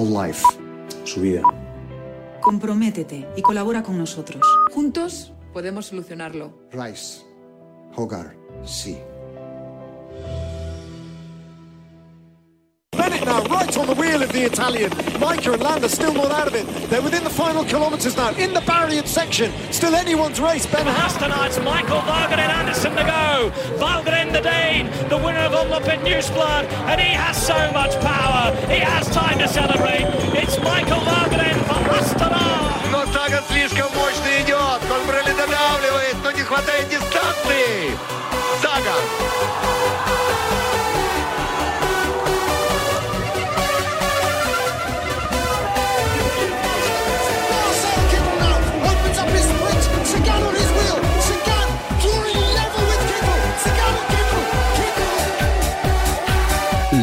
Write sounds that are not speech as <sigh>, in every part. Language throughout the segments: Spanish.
a life. Su vida. Comprométete y colabora con nosotros. Juntos podemos solucionarlo. Rice, Hogar, sí. now right on the wheel of the Italian. Micah and Landa still not out of it. They're within the final kilometres now in the Barrier section. Still anyone's race. Ben Hastenarts, Michael Varganen Anderson to go. Varganen the Dane, the winner of Omloop at Newsblood, and he has so much power. He has time to celebrate. It's Michael Varganen from Astana. Но Саган слишком мощно идет. Кольбрелли додавливает, но не хватает дистанции.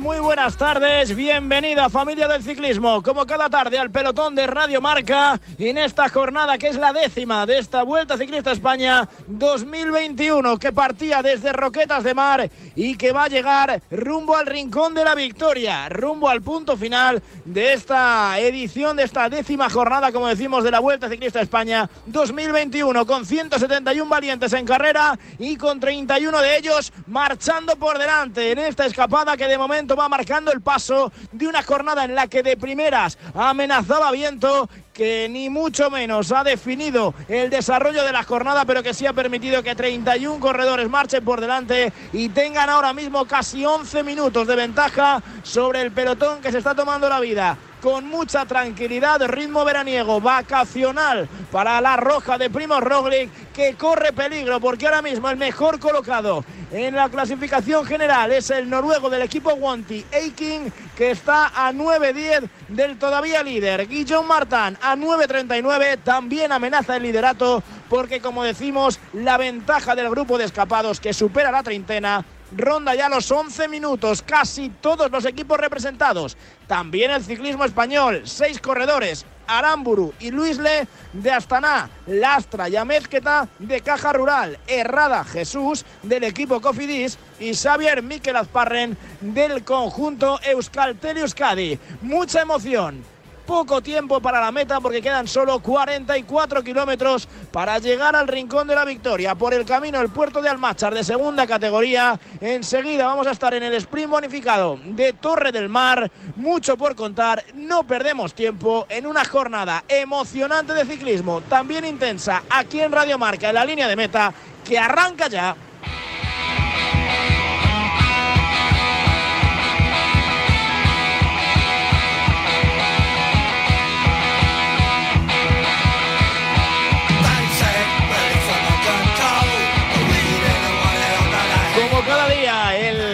Muy buenas tardes, bienvenida familia del ciclismo, como cada tarde al pelotón de Radio Marca en esta jornada que es la décima de esta Vuelta Ciclista España 2021 que partía desde Roquetas de Mar y que va a llegar rumbo al rincón de la victoria, rumbo al punto final de esta edición, de esta décima jornada, como decimos, de la Vuelta Ciclista España 2021 con 171 valientes en carrera y con 31 de ellos marchando por delante en esta escapada que de momento va marcando el paso de una jornada en la que de primeras amenazaba viento que ni mucho menos ha definido el desarrollo de la jornada, pero que sí ha permitido que 31 corredores marchen por delante y tengan ahora mismo casi 11 minutos de ventaja sobre el pelotón que se está tomando la vida con mucha tranquilidad, ritmo veraniego, vacacional para la roja de Primo Roglic, que corre peligro porque ahora mismo el mejor colocado en la clasificación general es el noruego del equipo Wanty, Eiking, que está a 9-10 del todavía líder. Guillaume Martin a 9.39 también amenaza el liderato porque como decimos la ventaja del grupo de escapados que supera la treintena ronda ya los 11 minutos, casi todos los equipos representados. También el ciclismo español, seis corredores, Aramburu y Luisle de Astana, Lastra y Amezqueta de Caja Rural, Errada Jesús del equipo Cofidis y Xavier Miquel Azparren del conjunto Euskaltel Euskadi. Mucha emoción, poco tiempo para la meta porque quedan solo 44 kilómetros para llegar al rincón de la victoria. Por el camino el puerto de Almachar de segunda categoría. Enseguida vamos a estar en el sprint bonificado de Torre del Mar. Mucho por contar. No perdemos tiempo en una jornada emocionante de ciclismo, también intensa aquí en Radio Marca en la línea de meta que arranca ya.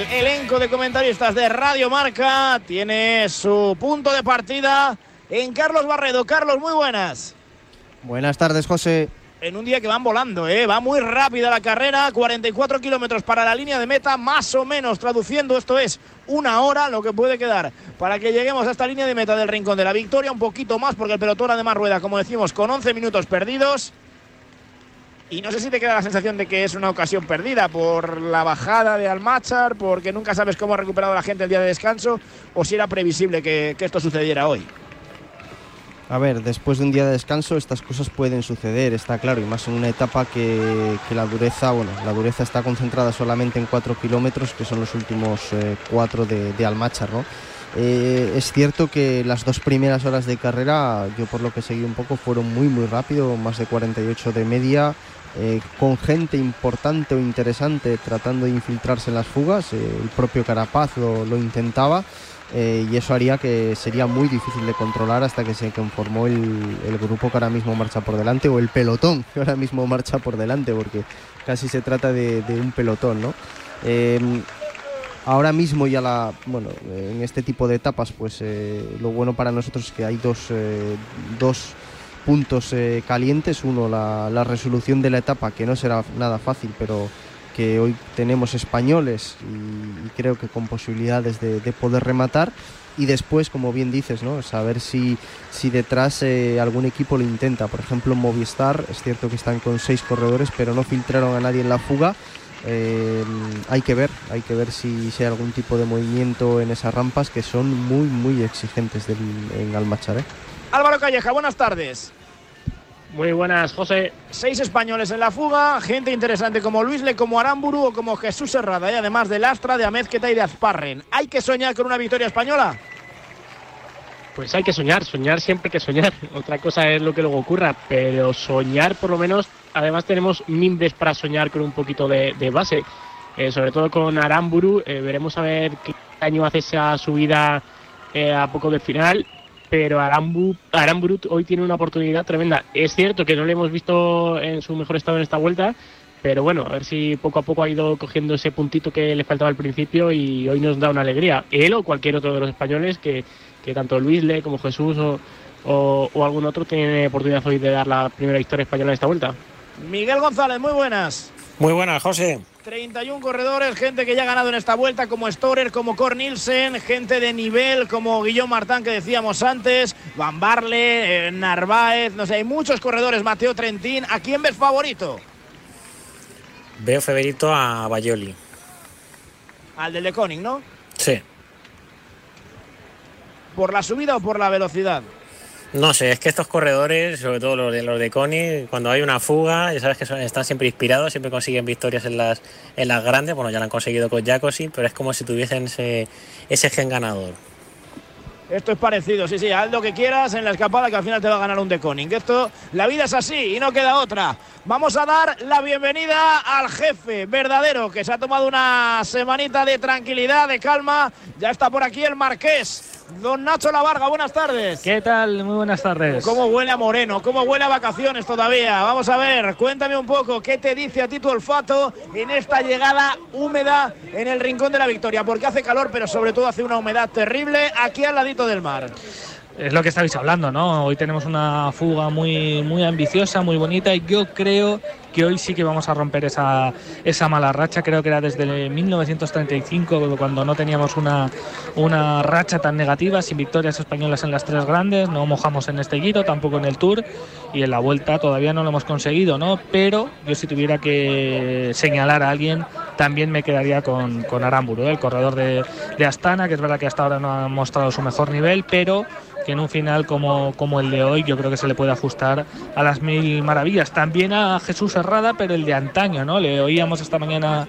El elenco de comentaristas de Radio Marca tiene su punto de partida en Carlos Barredo. Carlos, muy buenas. Buenas tardes, José. En un día que van volando, ¿eh? va muy rápida la carrera, 44 kilómetros para la línea de meta, más o menos traduciendo, esto es una hora lo que puede quedar para que lleguemos a esta línea de meta del Rincón de la Victoria, un poquito más porque el pelotón además rueda, como decimos, con 11 minutos perdidos. Y no sé si te queda la sensación de que es una ocasión perdida por la bajada de Almachar, porque nunca sabes cómo ha recuperado la gente el día de descanso, o si era previsible que, que esto sucediera hoy. A ver, después de un día de descanso estas cosas pueden suceder, está claro, y más en una etapa que, que la dureza, bueno, la dureza está concentrada solamente en 4 kilómetros, que son los últimos 4 de, de Almachar, ¿no? Eh, es cierto que las dos primeras horas de carrera, yo por lo que seguí un poco, fueron muy muy rápido, más de 48 de media, eh, con gente importante o interesante tratando de infiltrarse en las fugas. Eh, el propio Carapaz lo, intentaba eh, y eso haría que sería muy difícil de controlar hasta que se conformó el, grupo que ahora mismo marcha por delante o el pelotón que ahora mismo marcha por delante porque casi se trata de, de un pelotón, ¿no? Eh, ahora mismo ya la bueno en este tipo de etapas pues lo bueno para nosotros es que hay dos, dos puntos eh, calientes uno la, la resolución de la etapa que no será nada fácil pero que hoy tenemos españoles y, creo que con posibilidades de, de poder rematar y después, como bien dices, ¿no? saber si, si detrás eh, algún equipo lo intenta. Por ejemplo, Movistar, es cierto que están con seis corredores, pero no filtraron a nadie en la fuga. Eh, hay que ver, hay que ver si, hay algún tipo de movimiento en esas rampas que son muy, muy exigentes del, en Almachar. Álvaro Calleja, buenas tardes. Muy buenas, José. Seis españoles en la fuga, gente interesante como Luisle, como Aramburu o como Jesús Herrada, y además de Lastra, de Amezqueta y de Azparren. ¿Hay que soñar con una victoria española? Pues hay que soñar, soñar siempre hay que soñar. <laughs> Otra cosa es lo que luego ocurra, pero soñar por lo menos, además tenemos mimbres para soñar con un poquito de, de base. Eh, sobre todo con Aramburu, eh, veremos a ver qué año hace esa subida eh, a poco del final pero Arambu, Aramburu hoy tiene una oportunidad tremenda. Es cierto que no le hemos visto en su mejor estado en esta vuelta, pero bueno, a ver si poco a poco ha ido cogiendo ese puntito que le faltaba al principio y hoy nos da una alegría. Él o cualquier otro de los españoles que, que tanto Luisle como Jesús o, o, o algún otro tiene oportunidad hoy de dar la primera victoria española en esta vuelta. Miguel González, muy buenas. Muy buenas, José. 31 corredores, gente que ya ha ganado en esta vuelta, como Storer, como Cor Nielsen, gente de nivel como Guillaume Martán, que decíamos antes, Van Barle, eh, Narváez, no sé, hay muchos corredores, Mateo Trentín. ¿A quién ves favorito? Veo favorito a Bayoli. Al del de Koning, ¿no? Sí. ¿Por la subida o por la velocidad? No sé, es que estos corredores, sobre todo los de los de Coni, cuando hay una fuga, ya sabes que están siempre inspirados, siempre consiguen victorias en las, en las grandes. Bueno, ya lo han conseguido con Jacosi, pero es como si tuviesen ese, ese gen ganador. Esto es parecido, sí, sí, haz lo que quieras en la escapada que al final te va a ganar un de Koning. Esto, la vida es así y no queda otra. Vamos a dar la bienvenida al jefe verdadero que se ha tomado una semanita de tranquilidad, de calma. Ya está por aquí el Marqués. Don Nacho Lavarga, buenas tardes. ¿Qué tal? Muy buenas tardes. ¿Cómo huele a Moreno? ¿Cómo huele a vacaciones todavía? Vamos a ver, cuéntame un poco, ¿qué te dice a ti tu olfato en esta llegada húmeda en el Rincón de la Victoria? Porque hace calor, pero sobre todo hace una humedad terrible aquí al ladito del mar. Es lo que estabais hablando, ¿no? Hoy tenemos una fuga muy, muy ambiciosa, muy bonita y yo creo que hoy sí que vamos a romper esa, esa mala racha. Creo que era desde 1935 cuando no teníamos una, una racha tan negativa, sin victorias españolas en las tres grandes. No mojamos en este giro, tampoco en el Tour y en la vuelta todavía no lo hemos conseguido, ¿no? Pero yo si tuviera que señalar a alguien, también me quedaría con, con Aramburu, ¿eh? el corredor de, de Astana, que es verdad que hasta ahora no ha mostrado su mejor nivel, pero que en un final como, como el de hoy yo creo que se le puede ajustar a las mil maravillas. También a Jesús Herrada, pero el de antaño, ¿no? Le oíamos esta mañana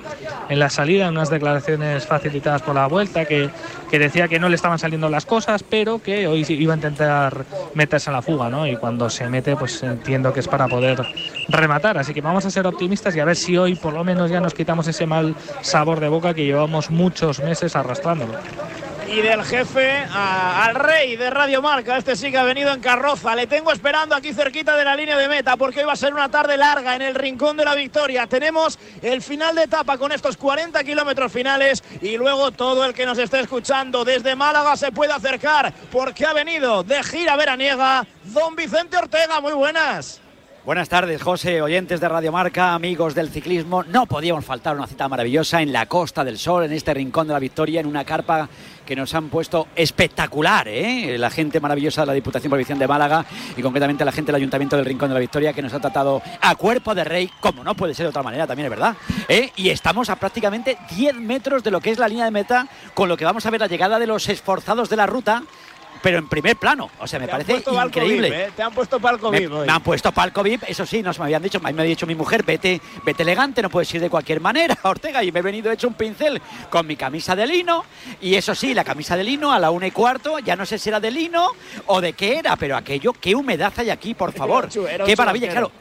en la salida, unas declaraciones facilitadas por la vuelta, que, que decía que no le estaban saliendo las cosas, pero que hoy iba a intentar meterse en la fuga, ¿no? Y cuando se mete, pues entiendo que es para poder rematar. Así que vamos a ser optimistas y a ver si hoy por lo menos ya nos quitamos ese sabor de boca que llevamos muchos meses arrastrándolo. Y del jefe al rey de Radio Marca, este sí que ha venido en carroza. Le tengo esperando aquí cerquita de la línea de meta porque hoy va a ser una tarde larga en el rincón de la victoria. Tenemos el final de etapa con estos 40 kilómetros finales y luego todo el que nos esté escuchando desde Málaga se puede acercar porque ha venido de gira veraniega don Vicente Ortega. Muy buenas. Buenas tardes, José, oyentes de Radio Marca, amigos del ciclismo. No podíamos faltar una cita maravillosa en la Costa del Sol, en este rincón de la Victoria, en una carpa que nos han puesto espectacular, ¿eh? La gente maravillosa de la Diputación Provincial de Málaga y concretamente la gente del Ayuntamiento del Rincón de la Victoria que nos ha tratado a cuerpo de rey, como no puede ser de otra manera, también es verdad. ¿eh? Y estamos a prácticamente 10 metros de lo que es la línea de meta, con lo que vamos a ver la llegada de los esforzados de la ruta. Pero en primer plano, o sea, me Te parece increíble. VIP, ¿eh? Te han puesto palco Me, VIP hoy. me han puesto palco VIP, eso sí, nos me habían dicho, me había dicho mi mujer, vete, vete elegante, no puedes ir de cualquier manera, <laughs> Ortega, y me he venido hecho un pincel con mi camisa de lino, y eso sí, la camisa de lino a la una y cuarto, ya no sé si era de lino o de qué era, pero aquello, qué humedad hay aquí, por <laughs> favor, era qué maravilla, claro.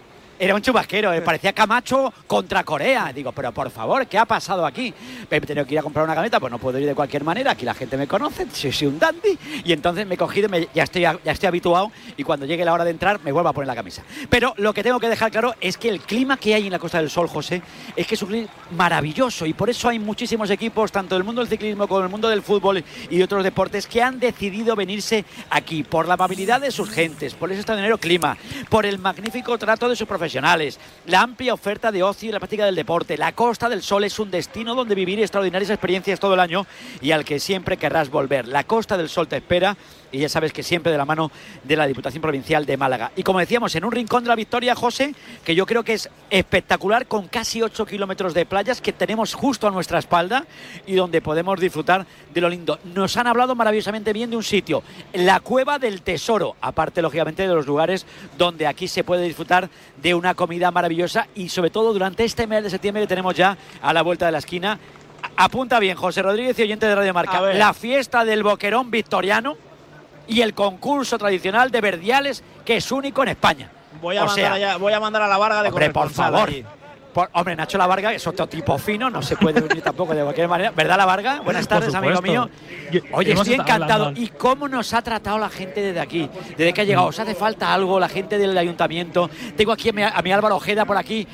Era un chubasquero, eh, parecía Camacho contra Corea. Digo, pero por favor, ¿qué ha pasado aquí? He tenido que ir a comprar una camioneta, pues no puedo ir de cualquier manera, aquí la gente me conoce, soy, un dandy. Y entonces me he cogido, ya, estoy, ya estoy habituado y cuando llegue la hora de entrar me vuelvo a poner la camisa. Pero lo que tengo que dejar claro es que el clima que hay en la Costa del Sol, José, es que es un clima maravilloso y por eso hay muchísimos equipos, tanto del mundo del ciclismo como del mundo del fútbol y otros deportes, que han decidido venirse aquí por la amabilidad de sus gentes, por ese extraordinario clima, por el magnífico trato de sus profesionales la amplia oferta de ocio y la práctica del deporte. La Costa del Sol es un destino donde vivir extraordinarias experiencias todo el año y al que siempre querrás volver. La Costa del Sol te espera y ya sabes que siempre de la mano de la Diputación Provincial de Málaga. Y como decíamos, en un rincón de la victoria, José, que yo creo que es espectacular, con casi 8 kilómetros de playas que tenemos justo a nuestra espalda y donde podemos disfrutar de lo lindo. Nos han hablado maravillosamente bien de un sitio, la Cueva del Tesoro, aparte, lógicamente, de los lugares donde aquí se puede disfrutar de una comida maravillosa y sobre todo durante este mes de septiembre que tenemos ya a la vuelta de la esquina. Apunta bien, José Rodríguez y oyente de Radio Marca, la fiesta del Boquerón Victoriano y el concurso tradicional de verdiales que es único en España. Voy a, O mandar, sea, allá- voy a mandar a la Varga de Hombre, por favor. allí. Por- hombre, Nacho La Varga es otro tipo fino, no se puede unir tampoco de cualquier manera. ¿Verdad, La Varga? Buenas tardes, amigo mío. Oye, estoy encantado. ¿Y cómo nos ha tratado la gente desde aquí? Desde que ha llegado, ¿os hace falta algo? La gente del ayuntamiento. Tengo aquí a mi, Álvaro Ojeda por aquí,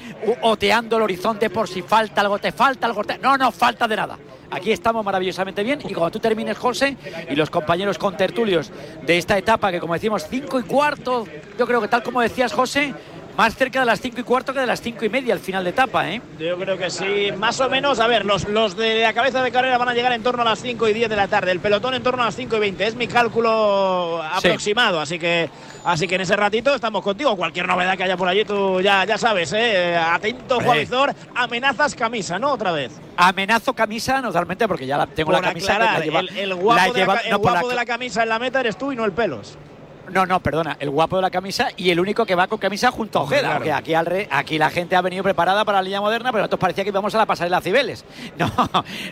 oteando el horizonte por si falta algo. ¿Te falta algo? Te- No, no falta de nada. Aquí estamos maravillosamente bien y cuando tú termines, José, y los compañeros contertulios de esta etapa, que como decimos, cinco y cuarto, yo creo que tal como decías, José, más cerca de las cinco y cuarto que de las cinco y media al final de etapa, ¿eh? Yo creo que sí, más o menos. A ver, los, los de la cabeza de carrera van a llegar en torno a las 5 y 10 de la tarde. El pelotón en torno a las 5 y 20. Es mi cálculo Sí. aproximado. Así que así que en ese ratito estamos contigo. Cualquier novedad que haya por allí, tú ya, ya sabes, ¿eh? Atento, Hombre. Juan Vizor. Amenazas camisa, ¿no? Otra vez. Amenazo camisa, normalmente, porque ya la, tengo por la camisa que aclarar, la lleva- el, el la guapo, he de, la, el no, guapo la- de la camisa en la meta eres tú y no el pelos. No, no, perdona, el guapo de la camisa y el único que va con camisa junto a Ojeda. claro. Porque aquí, al re- aquí la gente ha venido preparada para la línea moderna, pero nosotros parecía que íbamos a la pasarela Cibeles. <laughs> No,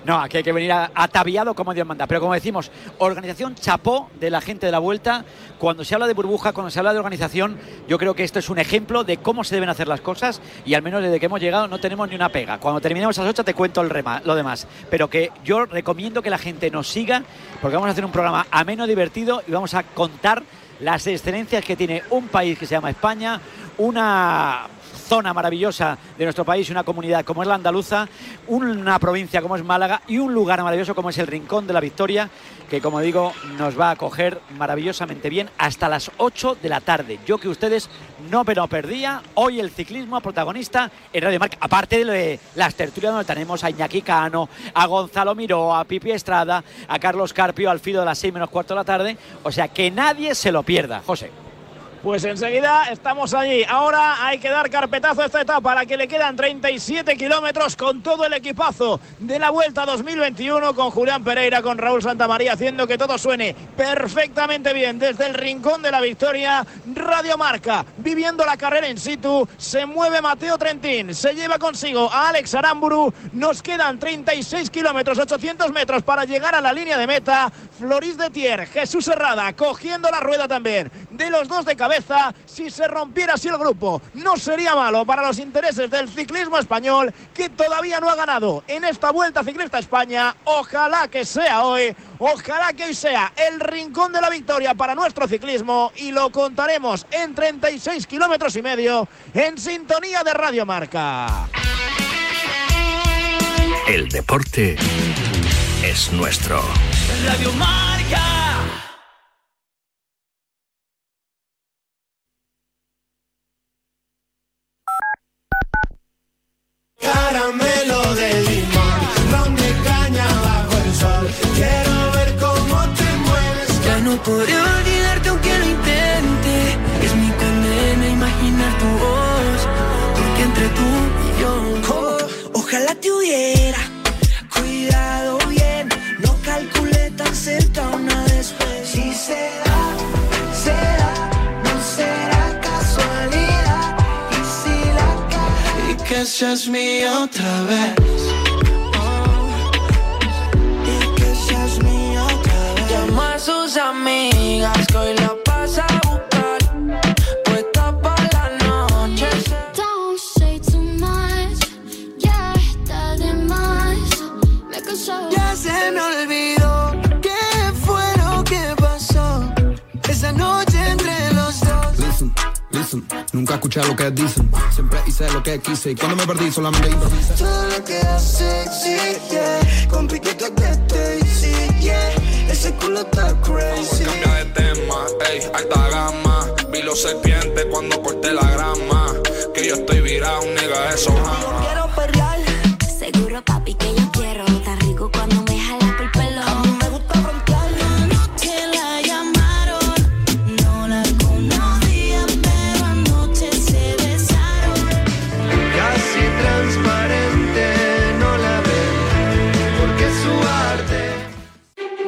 no, aquí hay que venir ataviado como Dios manda. Pero como decimos, organización chapó de la gente de la vuelta. Cuando se habla de burbuja, cuando se habla de organización, yo creo que esto es un ejemplo de cómo se deben hacer las cosas y al menos desde que hemos llegado no tenemos ni una pega. Cuando terminemos a las 8 te cuento el rema- lo demás. Pero que yo recomiendo que la gente nos siga porque vamos a hacer un programa ameno, divertido y vamos a contar las excelencias que tiene un país que se llama España, una zona maravillosa de nuestro país, una comunidad como es la andaluza, una provincia como es Málaga y un lugar maravilloso como es el Rincón de la Victoria, que como digo nos va a acoger maravillosamente bien hasta las 8 de la tarde. Yo que ustedes no pero perdía, hoy el ciclismo protagonista en Radio Marca, aparte de las tertulias donde tenemos a Iñaki Cano, a Gonzalo Miró, a Pipi Estrada, a Carlos Carpio al filo de las 6 menos cuarto de la tarde, o sea que nadie se lo pierda, José. Pues enseguida estamos allí. Ahora hay que dar carpetazo a esta etapa a la que le quedan 37 kilómetros con todo el equipazo de la Vuelta 2021 con Julián Pereira, con Raúl Santamaría haciendo que todo suene perfectamente bien desde el rincón de la victoria. Radio Marca, viviendo la carrera in situ, se mueve Mateo Trentín, se lleva consigo a Alex Aramburu. Nos quedan 36 kilómetros, 800 metros para llegar a la línea de meta. Floris de Tier, Jesús Herrada cogiendo la rueda también de los dos de cabeza. Si se rompiera así el grupo, no sería malo para los intereses del ciclismo español que todavía no ha ganado en esta vuelta ciclista a España. Ojalá que sea hoy, ojalá que hoy sea el rincón de la victoria para nuestro ciclismo y lo contaremos en 36 kilómetros y medio en sintonía de Radio Marca. El deporte es nuestro. Radio Marca. Caramelo de caña bajo el sol. Quiero ver cómo te mueves. Ya no podré olvidarte aunque lo intente. Es mi condena imaginar tu voz. Porque entre tú y yo. oh, ojalá te hubiera cuidado bien. No calculé tan cerca una seas mía otra vez. Y que seas mía otra vez. Llama a sus amigas que hoy la pasa listen, nunca escuché lo que dicen. Siempre hice lo que quise y cuando me perdí solamente improvisé. Todo lo que hace yeah. Con piquito que Stacy, yeah. Ese culo está crazy. Cambia de tema, ey, alta gama. Vi los serpientes cuando corté la grama. Que yo estoy virado, nigga, eso. Quiero perrear. Seguro, papi, que yo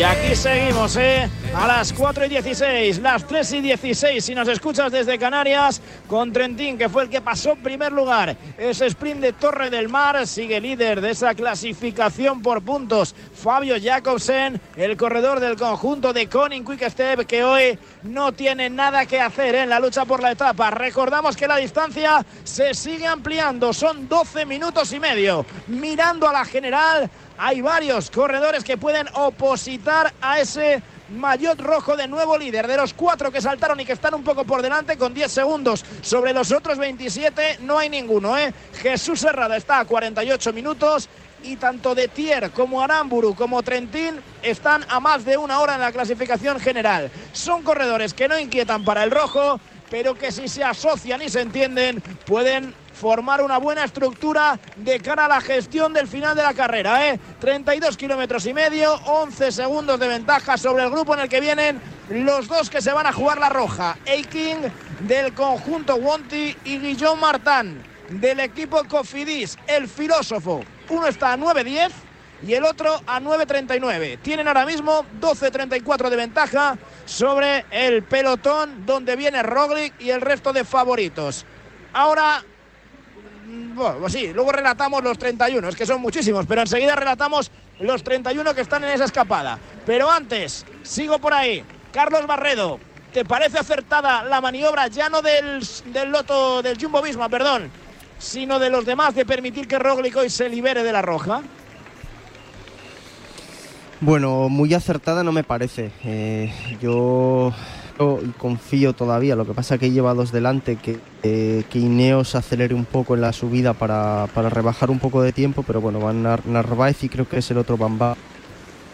Y aquí seguimos, ¿eh? A las 4 y 16, las 3 y 16, si nos escuchas desde Canarias, con Trentín, que fue el que pasó primer lugar. Ese sprint de Torre del Mar sigue líder de esa clasificación por puntos. Fabio Jacobsen, el corredor del conjunto de Koning Quick Step, que hoy no tiene nada que hacer en la lucha por la etapa. Recordamos que la distancia se sigue ampliando, son 12 minutos y medio. Mirando a la general, hay varios corredores que pueden opositar a ese Maillot rojo de nuevo líder de los cuatro que saltaron y que están un poco por delante con 10 segundos sobre los otros 27 no hay ninguno ¿eh? Jesús Herrada está a 48 minutos y tanto de Tier como Aramburu como Trentín están a más de una hora en la clasificación general son corredores que no inquietan para el rojo pero que si se asocian y se entienden pueden formar una buena estructura de cara a la gestión del final de la carrera. ¿eh? 32 kilómetros y medio, 11 segundos de ventaja sobre el grupo en el que vienen los dos que se van a jugar la roja. Eiking del conjunto Wonti y Guillaume Martin del equipo Cofidis, el filósofo. Uno está a 9.10 y el otro a 9.39. Tienen ahora mismo 12.34 de ventaja sobre el pelotón donde viene Roglic y el resto de favoritos. Ahora bueno, pues sí, luego relatamos los 31, es que son muchísimos, pero enseguida relatamos los 31 que están en esa escapada. Pero antes, sigo por ahí. Carlos Barredo, ¿te parece acertada la maniobra ya no del, del loto del Jumbo Visma, perdón, sino de los demás de permitir que Roglic hoy se libere de la roja? Bueno, muy acertada no me parece. Eh, yo confío todavía. Lo que pasa que lleva dos delante, que, eh, Ineos acelere un poco en la subida para, para rebajar un poco de tiempo, pero bueno, van Nar Narváez y creo que es el otro Bamba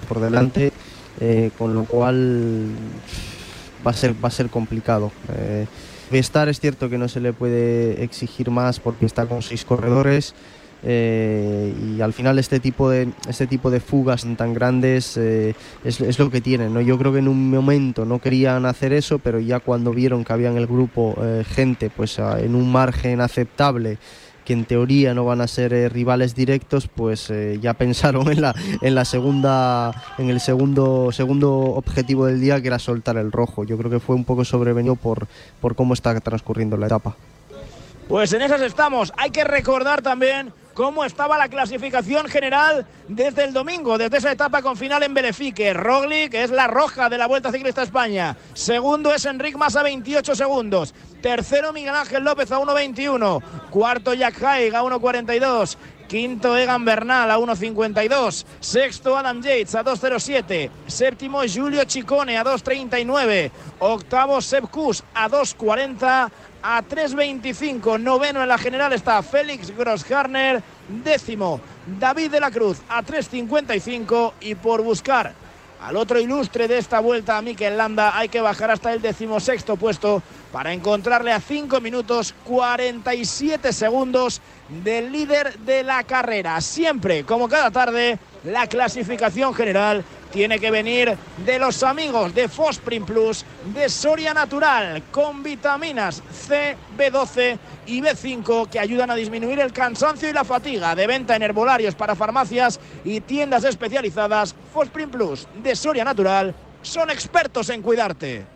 por delante, eh, con lo cual va a ser, va a ser complicado. Eh, Vestar es cierto que no se le puede exigir más porque está con seis corredores. Eh, y al final este tipo de este tipo de fugas tan grandes eh, es, es, lo que tienen ¿no? yo creo que en un momento no querían hacer eso pero ya cuando vieron que había en el grupo eh, gente pues en un margen aceptable que en teoría no van a ser eh, rivales directos, pues eh, ya pensaron en la, en la segunda, en el segundo, segundo objetivo del día, que era soltar el rojo. Yo creo que fue un poco sobrevenido por, por cómo está transcurriendo la etapa. Pues en esas estamos. Hay que recordar también cómo estaba la clasificación general desde el domingo, desde esa etapa con final en Belefique. Roglic es la roja de la Vuelta Ciclista España. Segundo es Enric Massa, 28 segundos. Tercero Miguel Ángel López a 1.21. Cuarto Jack Haig a 1.42. Quinto Egan Bernal a 1.52. Sexto Adam Yates a 2.07. Séptimo Julio Chicone a 2.39. Octavo Seb Kuss a 2.40 a 3.25. Noveno en la general está Félix Grossharner. Décimo David de la Cruz a 3.55. Y por buscar al otro ilustre de esta vuelta, a Mikel Landa, hay que bajar hasta el decimosexto puesto para encontrarle a 5 minutos 47 segundos del líder de la carrera. Siempre, como cada tarde, la clasificación general tiene que venir de los amigos de Fosprin Plus de Soria Natural con vitaminas C, B12 y B5 que ayudan a disminuir el cansancio y la fatiga. De venta en herbolarios para farmacias y tiendas especializadas, Fosprin Plus de Soria Natural son expertos en cuidarte.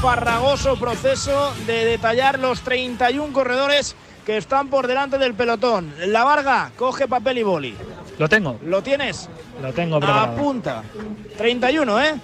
Farragoso proceso de detallar los 31 corredores que están por delante del pelotón. La Varga, coge papel y boli. Lo tengo. ¿Lo tienes? Lo tengo preparado. Apunta. 31, ¿eh?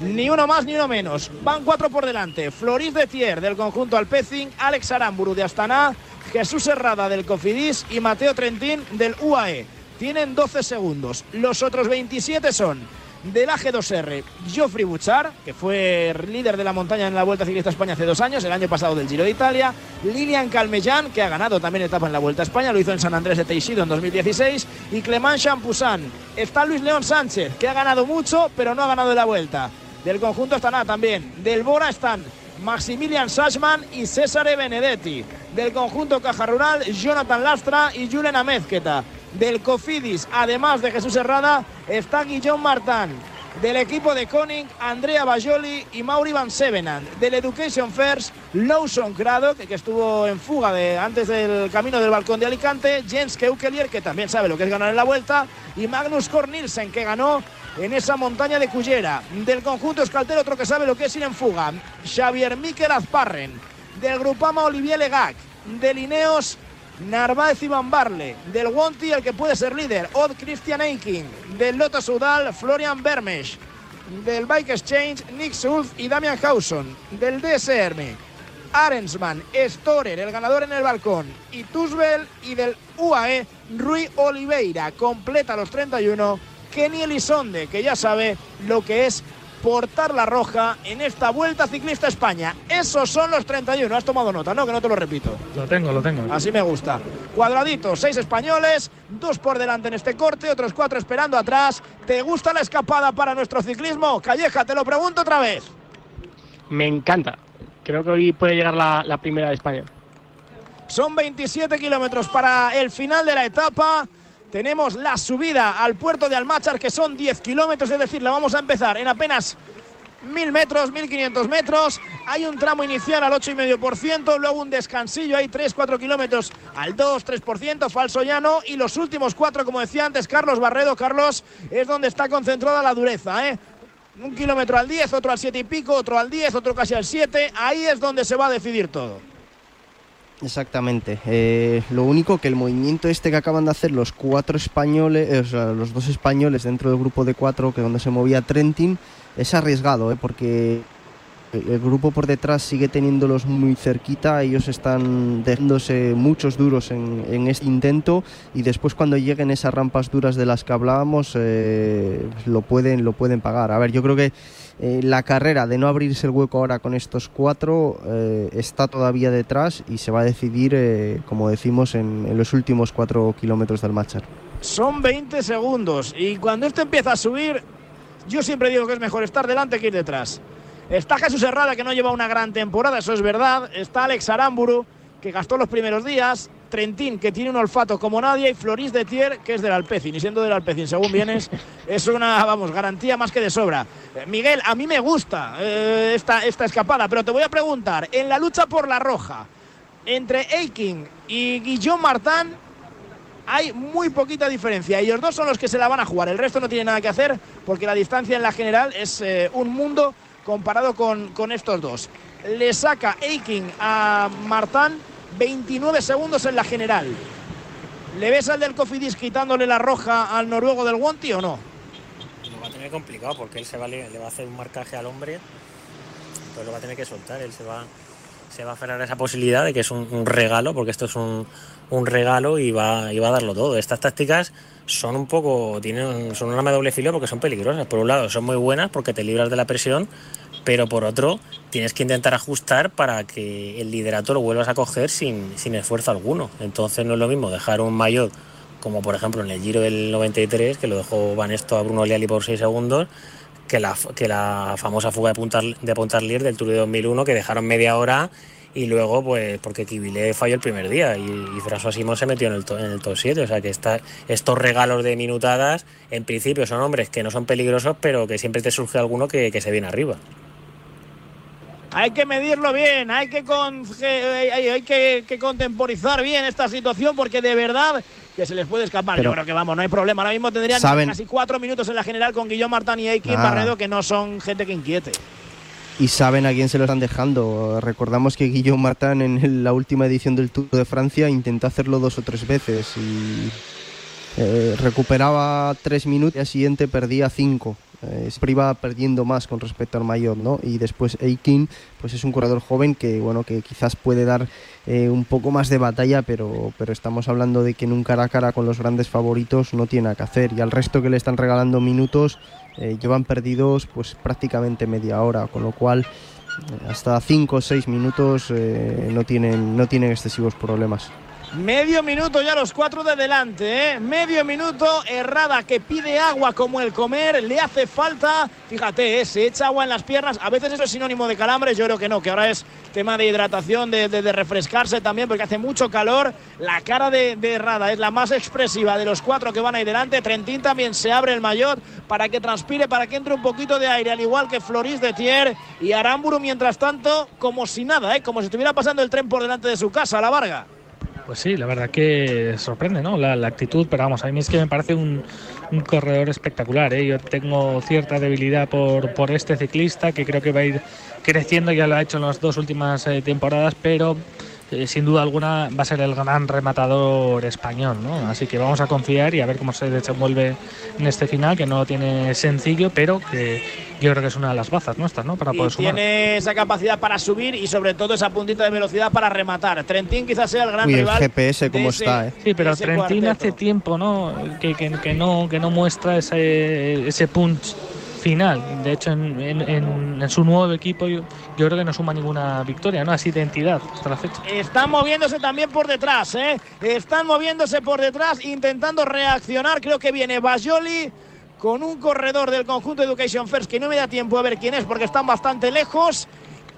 Ni uno más ni uno menos. Van cuatro por delante. Floris de Thier del conjunto Alpecin, Alex Aramburu de Astana, Jesús Herrada del Cofidis y Mateo Trentín del UAE. Tienen 12 segundos. Los otros 27 son del AG2R, Geoffrey Buchar, que fue líder de la montaña en la Vuelta Ciclista a España hace dos años, el año pasado del Giro de Italia, Lilian Calmellán, que ha ganado también etapa en la Vuelta a España, lo hizo en San Andrés de Teixido en 2016, y Clemán Champoussan. Está Luis León Sánchez, que ha ganado mucho, pero no ha ganado la Vuelta. Del conjunto Astana también. Del Bora están Maximilian Sachman y César Benedetti. Del conjunto Caja Rural, Jonathan Lastra y Julen Amezqueta. Del Cofidis, además de Jesús Herrada, está Guillaume Martán. Del equipo de Koning, Andrea Bajoli y Mauri Van Sevenand. Del Education First, Lawson Craddock, que estuvo en fuga de, antes del camino del balcón de Alicante. Jens Keukelier, que también sabe lo que es ganar en la vuelta. Y Magnus Cornilsen, que ganó en esa montaña de Cullera. Del conjunto Escaltel, otro que sabe lo que es ir en fuga. Xavier Miquel Azparren. Del Grupama Olivier Legac. Del Ineos Narváez y Van Barle. Del Wonti, el que puede ser líder. Odd Christian Eiking. Del Lotto Sudal, Florian Bermesh. Del Bike Exchange, Nick Schultz y Damian Hauson. Del DSM, Arensman, Storer, el ganador en el balcón. Y Tusbel. Y del UAE, Rui Oliveira. Completa los 31. Kenny Elizonde, que ya sabe lo que es portar la roja en esta Vuelta Ciclista España. Esos son los 31. Has tomado nota, ¿no? Que no te lo repito. Lo tengo, lo tengo. Así me gusta. Cuadraditos, seis españoles, dos por delante en este corte, otros cuatro esperando atrás. ¿Te gusta la escapada para nuestro ciclismo? Calleja, te lo pregunto otra vez. Me encanta. Creo que hoy puede llegar la, la primera de España. Son 27 kilómetros para el final de la etapa. Tenemos la subida al puerto de Almachar, que son 10 kilómetros, es decir, la vamos a empezar en apenas 1000 metros, 1500 metros. Hay un tramo inicial al 8,5%, luego un descansillo, hay 3-4 kilómetros al 2-3%, falso llano. Y los últimos cuatro, como decía antes Carlos Barredo, Carlos, es donde está concentrada la dureza. ¿eh? Un kilómetro al 10, otro al 7 y pico, otro al 10, otro casi al 7. Ahí es donde se va a decidir todo. Exactamente. Eh, lo único que el movimiento este que acaban de hacer los cuatro españoles, eh, los dos españoles dentro del grupo de cuatro, que donde se movía Trentin, es arriesgado, eh, porque el grupo por detrás sigue teniéndolos muy cerquita, ellos están dejándose muchos duros en, en este intento y después cuando lleguen esas rampas duras de las que hablábamos eh, lo, pueden, lo pueden pagar. A ver, yo creo que eh, la carrera de no abrirse el hueco ahora con estos cuatro eh, está todavía detrás y se va a decidir, eh, como decimos, en, los últimos cuatro kilómetros del Machar. Son 20 segundos y cuando esto empieza a subir, yo siempre digo que es mejor estar delante que ir detrás. Está Jesús Herrada, que no lleva una gran temporada, eso es verdad. Está Alex Aramburu, que gastó los primeros días. Trentín, que tiene un olfato como nadie. Y Floris de Thier, que es del Alpecin. Y siendo del Alpecin, según vienes, <laughs> es una, vamos, garantía más que de sobra. Eh, Miguel, a mí me gusta eh, esta, esta escapada, pero te voy a preguntar, en la lucha por la roja, entre Eiking y Guillaume Martin, hay muy poquita diferencia. Ellos dos son los que se la van a jugar. El resto no tiene nada que hacer porque la distancia en la general es eh, un mundo comparado con, con, estos dos. Le saca Eiking a Martán 29 segundos en la general. ¿Le ves al del Cofidis quitándole la roja al noruego del Wonti o no? Lo va a tener complicado porque él se va, le va a hacer un marcaje al hombre, entonces lo va a tener que soltar. Él se va, se va a aferrar a esa posibilidad de que es un, regalo, porque esto es un, regalo y va, y va a darlo todo. Estas tácticas son un poco, tienen, son un arma doble filo porque son peligrosas. Por un lado, son muy buenas porque te libras de la presión, pero por otro, tienes que intentar ajustar para que el liderato lo vuelvas a coger sin, sin esfuerzo alguno. Entonces no es lo mismo dejar un maillot como por ejemplo en el Giro del 93, que lo dejó Banesto a Bruno Liali por 6 segundos, que la, que la famosa fuga de, Puntar, de Pontarlier del Tour de 2001, que dejaron media hora y luego, pues, porque Kibile falló el primer día y, y François Simon se metió en el, to- top 7. O sea que estos regalos de minutadas, en principio son hombres que no son peligrosos, pero que siempre te surge alguno que se viene arriba. Hay que medirlo bien, hay que, con- que- hay, hay que, que contemporizar bien esta situación porque de verdad que se les puede escapar. Pero- Yo creo que vamos, no hay problema. Ahora mismo tendrían Saben- casi cuatro minutos en la general con Guillaume Martin y Eikin Ah. Barredo que no son gente que inquiete. y saben a quién se lo están dejando. Recordamos que Guillaume Martin en la última edición del Tour de Francia intentó hacerlo dos o tres veces y eh, recuperaba tres minutos y al siguiente perdía cinco. Eh, siempre perdiendo más con respecto al mayor, ¿no? Y después Eikin, pues es un corredor joven que, bueno, que quizás puede dar eh, un poco más de batalla, pero, pero estamos hablando de que en un cara a cara con los grandes favoritos no tiene nada que hacer. Y al resto que le están regalando minutos, eh, llevan perdidos pues prácticamente media hora, con lo cual eh, hasta 5 o 6 minutos no, tienen, no tienen excesivos problemas. Medio minuto ya los cuatro de delante, ¿eh? Medio minuto, errada que pide agua como el comer, le hace falta, fíjate, ¿eh? se echa agua en las piernas, a veces eso es sinónimo de calambres, yo creo que no, que ahora es tema de hidratación, de, refrescarse también, porque hace mucho calor. La cara de, de Errada es la más expresiva de los cuatro que van ahí delante. Trentín también se abre el maillot para que transpire, para que entre un poquito de aire, al igual que Floris de Thier y Aramburu, mientras tanto, como si nada, ¿eh? como si estuviera pasando el tren por delante de su casa, la Varga. Pues sí, la verdad que sorprende, ¿no? La, actitud, pero vamos, a mí es que me parece un, corredor espectacular, ¿eh? Yo tengo cierta debilidad por, por este ciclista que creo que va a ir creciendo, ya lo ha hecho en las dos últimas eh, temporadas, pero eh, sin duda alguna va a ser el gran rematador español, ¿no? Así que vamos a confiar y a ver cómo se desenvuelve en este final, que no lo tiene sencillo, pero que yo creo que es una de las bazas nuestras, ¿no? Para y poder sumar. tiene esa capacidad para subir y sobre todo esa puntita de velocidad para rematar. Trentín quizás sea el gran Uy, el rival. GPS de cómo ese- está, ¿eh? Sí, pero Trentín cuarteto. hace tiempo, ¿no? Que, que- que no que no muestra ese, ese punch final. De hecho, en, su nuevo equipo yo, yo creo que no suma ninguna victoria, ¿no? Así de entidad hasta la fecha. Están moviéndose también por detrás, ¿eh? Están moviéndose por detrás, intentando reaccionar. Creo que viene Bajoli con un corredor del conjunto Education First que no me da tiempo a ver quién es porque están bastante lejos.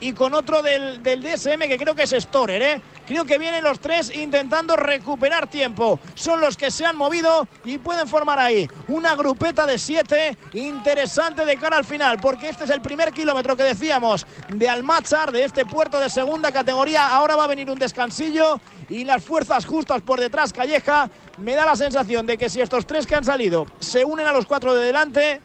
Y con otro del, del DSM que creo que es Storer, ¿eh? Creo que vienen los tres intentando recuperar tiempo. Son los que se han movido y pueden formar ahí una grupeta de siete interesante de cara al final, porque este es el primer kilómetro que decíamos de Almachar, de este puerto de segunda categoría. Ahora va a venir un descansillo y las fuerzas justas por detrás, Calleja. Me da la sensación de que si estos tres que han salido se unen a los cuatro de delante,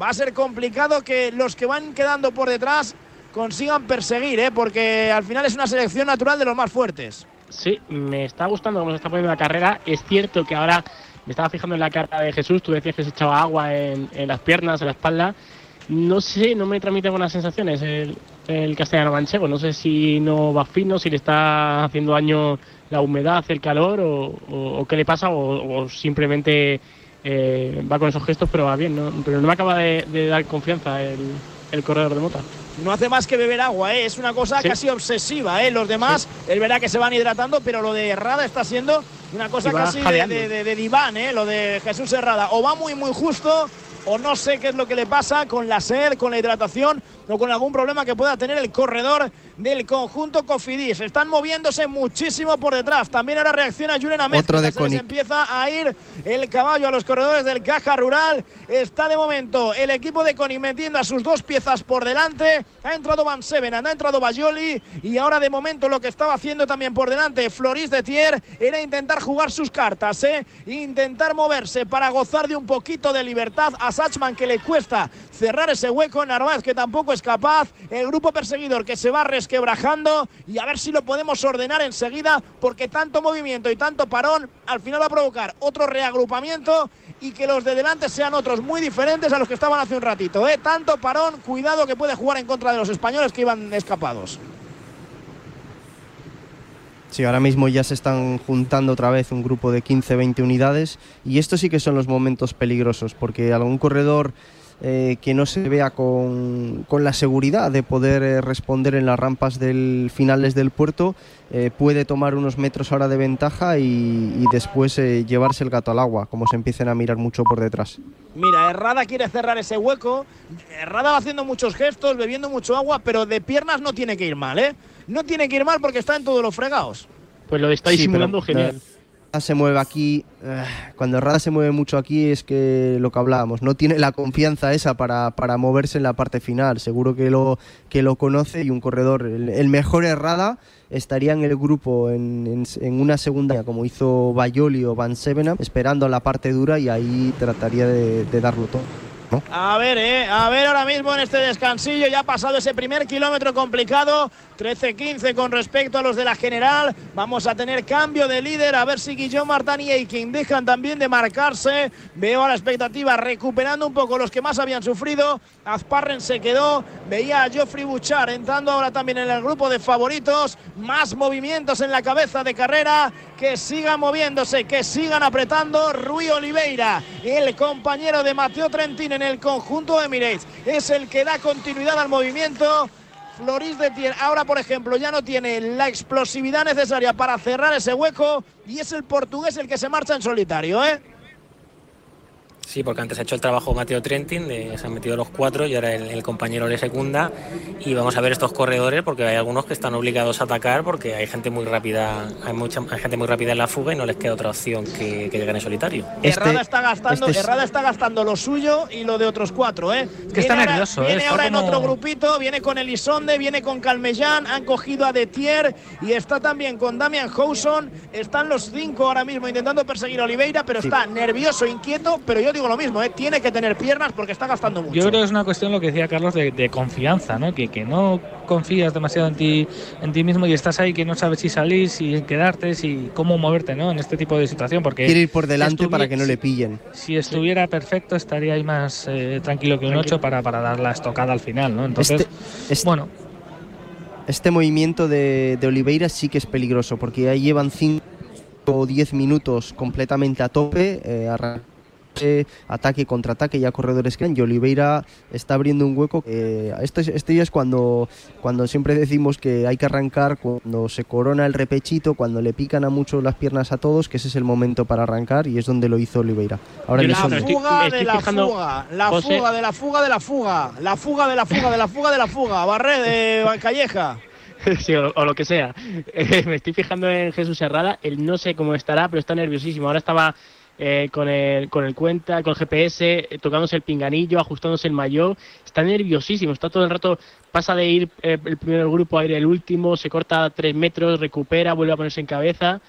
va a ser complicado que los que van quedando por detrás consigan perseguir, ¿eh? porque al final es una selección natural de los más fuertes. Sí, me está gustando cómo se está poniendo la carrera. Es cierto que ahora me estaba fijando en la cara de Jesús. Tú decías que se echaba agua en, las piernas, en la espalda. No sé, no me transmite buenas sensaciones el, el castellano manchego. No sé si no va fino, si le está haciendo daño la humedad, el calor o, qué le pasa o, o simplemente eh, va con esos gestos, pero va bien. ¿no? Pero no me acaba de, de dar confianza el, el corredor de mota. No hace más que beber agua, ¿eh? es una cosa Sí. casi obsesiva. ¿eh? Los demás, es verdad que se van hidratando, pero lo de Herrada está siendo una cosa casi de diván, ¿eh? lo de Jesús Herrada. O va muy, muy justo, o no sé qué es lo que le pasa con la sed, con la hidratación o con algún problema que pueda tener el corredor del conjunto Cofidis. Están moviéndose muchísimo por detrás. También ahora reacciona Julen Ahmed. Otro de Se empieza a ir el caballo a los corredores del Caja Rural. Está de momento el equipo de Coni metiendo a sus dos piezas por delante. Ha entrado Van Seven, ha entrado Bajoli y ahora de momento lo que estaba haciendo también por delante Floris de Thier era intentar jugar sus cartas, ¿eh? intentar moverse para gozar de un poquito de libertad Sachman que le cuesta cerrar ese hueco. Narváez que tampoco es capaz. El grupo perseguidor que se va resquebrajando y a ver si lo podemos ordenar enseguida porque tanto movimiento y tanto parón al final va a provocar otro reagrupamiento y que los de delante sean otros muy diferentes a los que estaban hace un ratito. ¿eh? Tanto parón, cuidado que puede jugar en contra de los españoles que iban escapados. Sí, ahora mismo ya se están juntando otra vez un grupo de 15-20 unidades y estos sí que son los momentos peligrosos porque algún corredor eh, que no se vea con, con la seguridad de poder eh, responder en las rampas del finales del puerto eh, puede tomar unos metros ahora de ventaja y, y después eh, llevarse el gato al agua, como se empiecen a mirar mucho por detrás. Mira, Herrada quiere cerrar ese hueco. Herrada va haciendo muchos gestos, bebiendo mucho agua, pero de piernas no tiene que ir mal, ¿eh? No tiene que ir mal porque está en todos los fregados. Pues lo está disimulando genial. se mueve aquí, eh, cuando Herrada se mueve mucho aquí es que lo que hablábamos, no tiene la confianza esa para, para moverse en la parte final, seguro que lo, que lo conoce y un corredor, el, el mejor Herrada estaría en el grupo en, en- en una segunda, como hizo Bayoli o Van Sevena, esperando la parte dura y ahí trataría de, de darlo todo. A ver, eh, a ver ahora mismo en este descansillo, ya ha pasado ese primer kilómetro complicado, 13-15 con respecto a los de la general. Vamos a tener cambio de líder, a ver si Guillaume Martin y Eiking dejan también de marcarse. Veo a la expectativa recuperando un poco los que más habían sufrido. Azparren se quedó, veía a Geoffrey Buchar entrando ahora también en el grupo de favoritos. Más movimientos en la cabeza de carrera, que sigan moviéndose, que sigan apretando. Rui Oliveira, el compañero de Mateo Trentin en el conjunto Emirates, es el que da continuidad al movimiento. Floris de Tier ahora, por ejemplo, ya no tiene la explosividad necesaria para cerrar ese hueco y es el portugués el que se marcha en solitario, ¿eh? Sí, porque antes ha hecho el trabajo Mateo Trentin, de- se han metido los cuatro y ahora el, el compañero le secunda. Y vamos a ver estos corredores porque hay algunos que están obligados a atacar porque hay gente muy rápida, hay mucha hay gente muy rápida en la fuga y no les queda otra opción que, que llegar en solitario. Herrada está gastando, este es- Herrada está gastando lo suyo y lo de otros cuatro, ¿eh? que está ahora- nervioso, ¿eh? Viene Está ahora en como- otro grupito, viene con Elisonde, viene con Calmellán, han cogido a Detier y está también con Damian Houson. Están los cinco ahora mismo intentando perseguir a Oliveira, pero está nervioso, inquieto. Pero yo digo lo mismo, ¿eh? Tiene que tener piernas porque está gastando mucho. Yo creo que es una cuestión, lo que decía Carlos, de, de confianza, ¿no? Que, que no confías demasiado en ti, en ti mismo y estás ahí que no sabes si salir, si quedarte, si cómo moverte, ¿no? En este tipo de situación, porque Quiere ir por delante estuvi- para que no le pillen. Si estuviera perfecto, estaría ahí más eh, tranquilo que un 8 para, para dar la estocada al final, ¿no? Entonces, Este- bueno, Este movimiento de, de Oliveira sí que es peligroso porque ahí llevan 5 o 10 minutos completamente a tope, eh, eh, ataque, contraataque, ya corredores que y Oliveira está abriendo un hueco. que esto, es- esto ya es cuando, cuando siempre decimos que hay que arrancar, cuando se corona el repechito, cuando le pican a mucho las piernas a todos, que ese es el momento para arrancar y es donde lo hizo Oliveira. Ahora la fuga de la fuga, la fuga de la fuga de la fuga, la fuga de la fuga de la fuga de la fuga, Barré de Calleja. <laughs> Sí, o, o lo que sea. <laughs> Eh, me estoy fijando en Jesús Herrada. Él no sé cómo estará, pero está nerviosísimo. Ahora estaba eh, con, el, con el cuenta, con el GPS, eh, tocándose el pinganillo, ajustándose el maillot. Está nerviosísimo. Está todo el rato, pasa de ir eh, el primero grupo a ir el último, se corta tres metros, recupera, vuelve a ponerse en cabeza.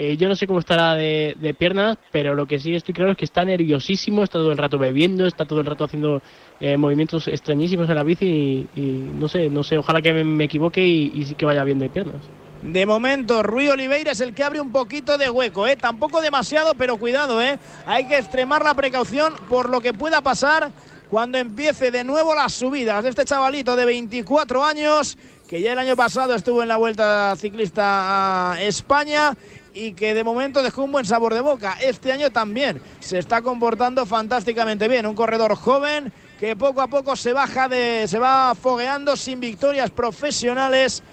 Eh, yo no sé cómo estará de, de piernas, pero lo que sí estoy claro es que está nerviosísimo, está todo el rato bebiendo, está todo el rato haciendo eh, movimientos extrañísimos en la bici y, no sé, no sé, ojalá que me, me equivoque y, y que vaya bien de piernas. De momento, Rui Oliveira es el que abre un poquito de hueco, ¿eh? Tampoco demasiado, pero cuidado, ¿eh? Hay que extremar la precaución por lo que pueda pasar cuando empiece de nuevo las subidas de este chavalito de 24 años, que ya el año pasado estuvo en la Vuelta Ciclista a España y que de momento dejó un buen sabor de boca. Este año también se está comportando fantásticamente bien. Un corredor joven que poco a poco se baja de, se va fogueando sin victorias profesionales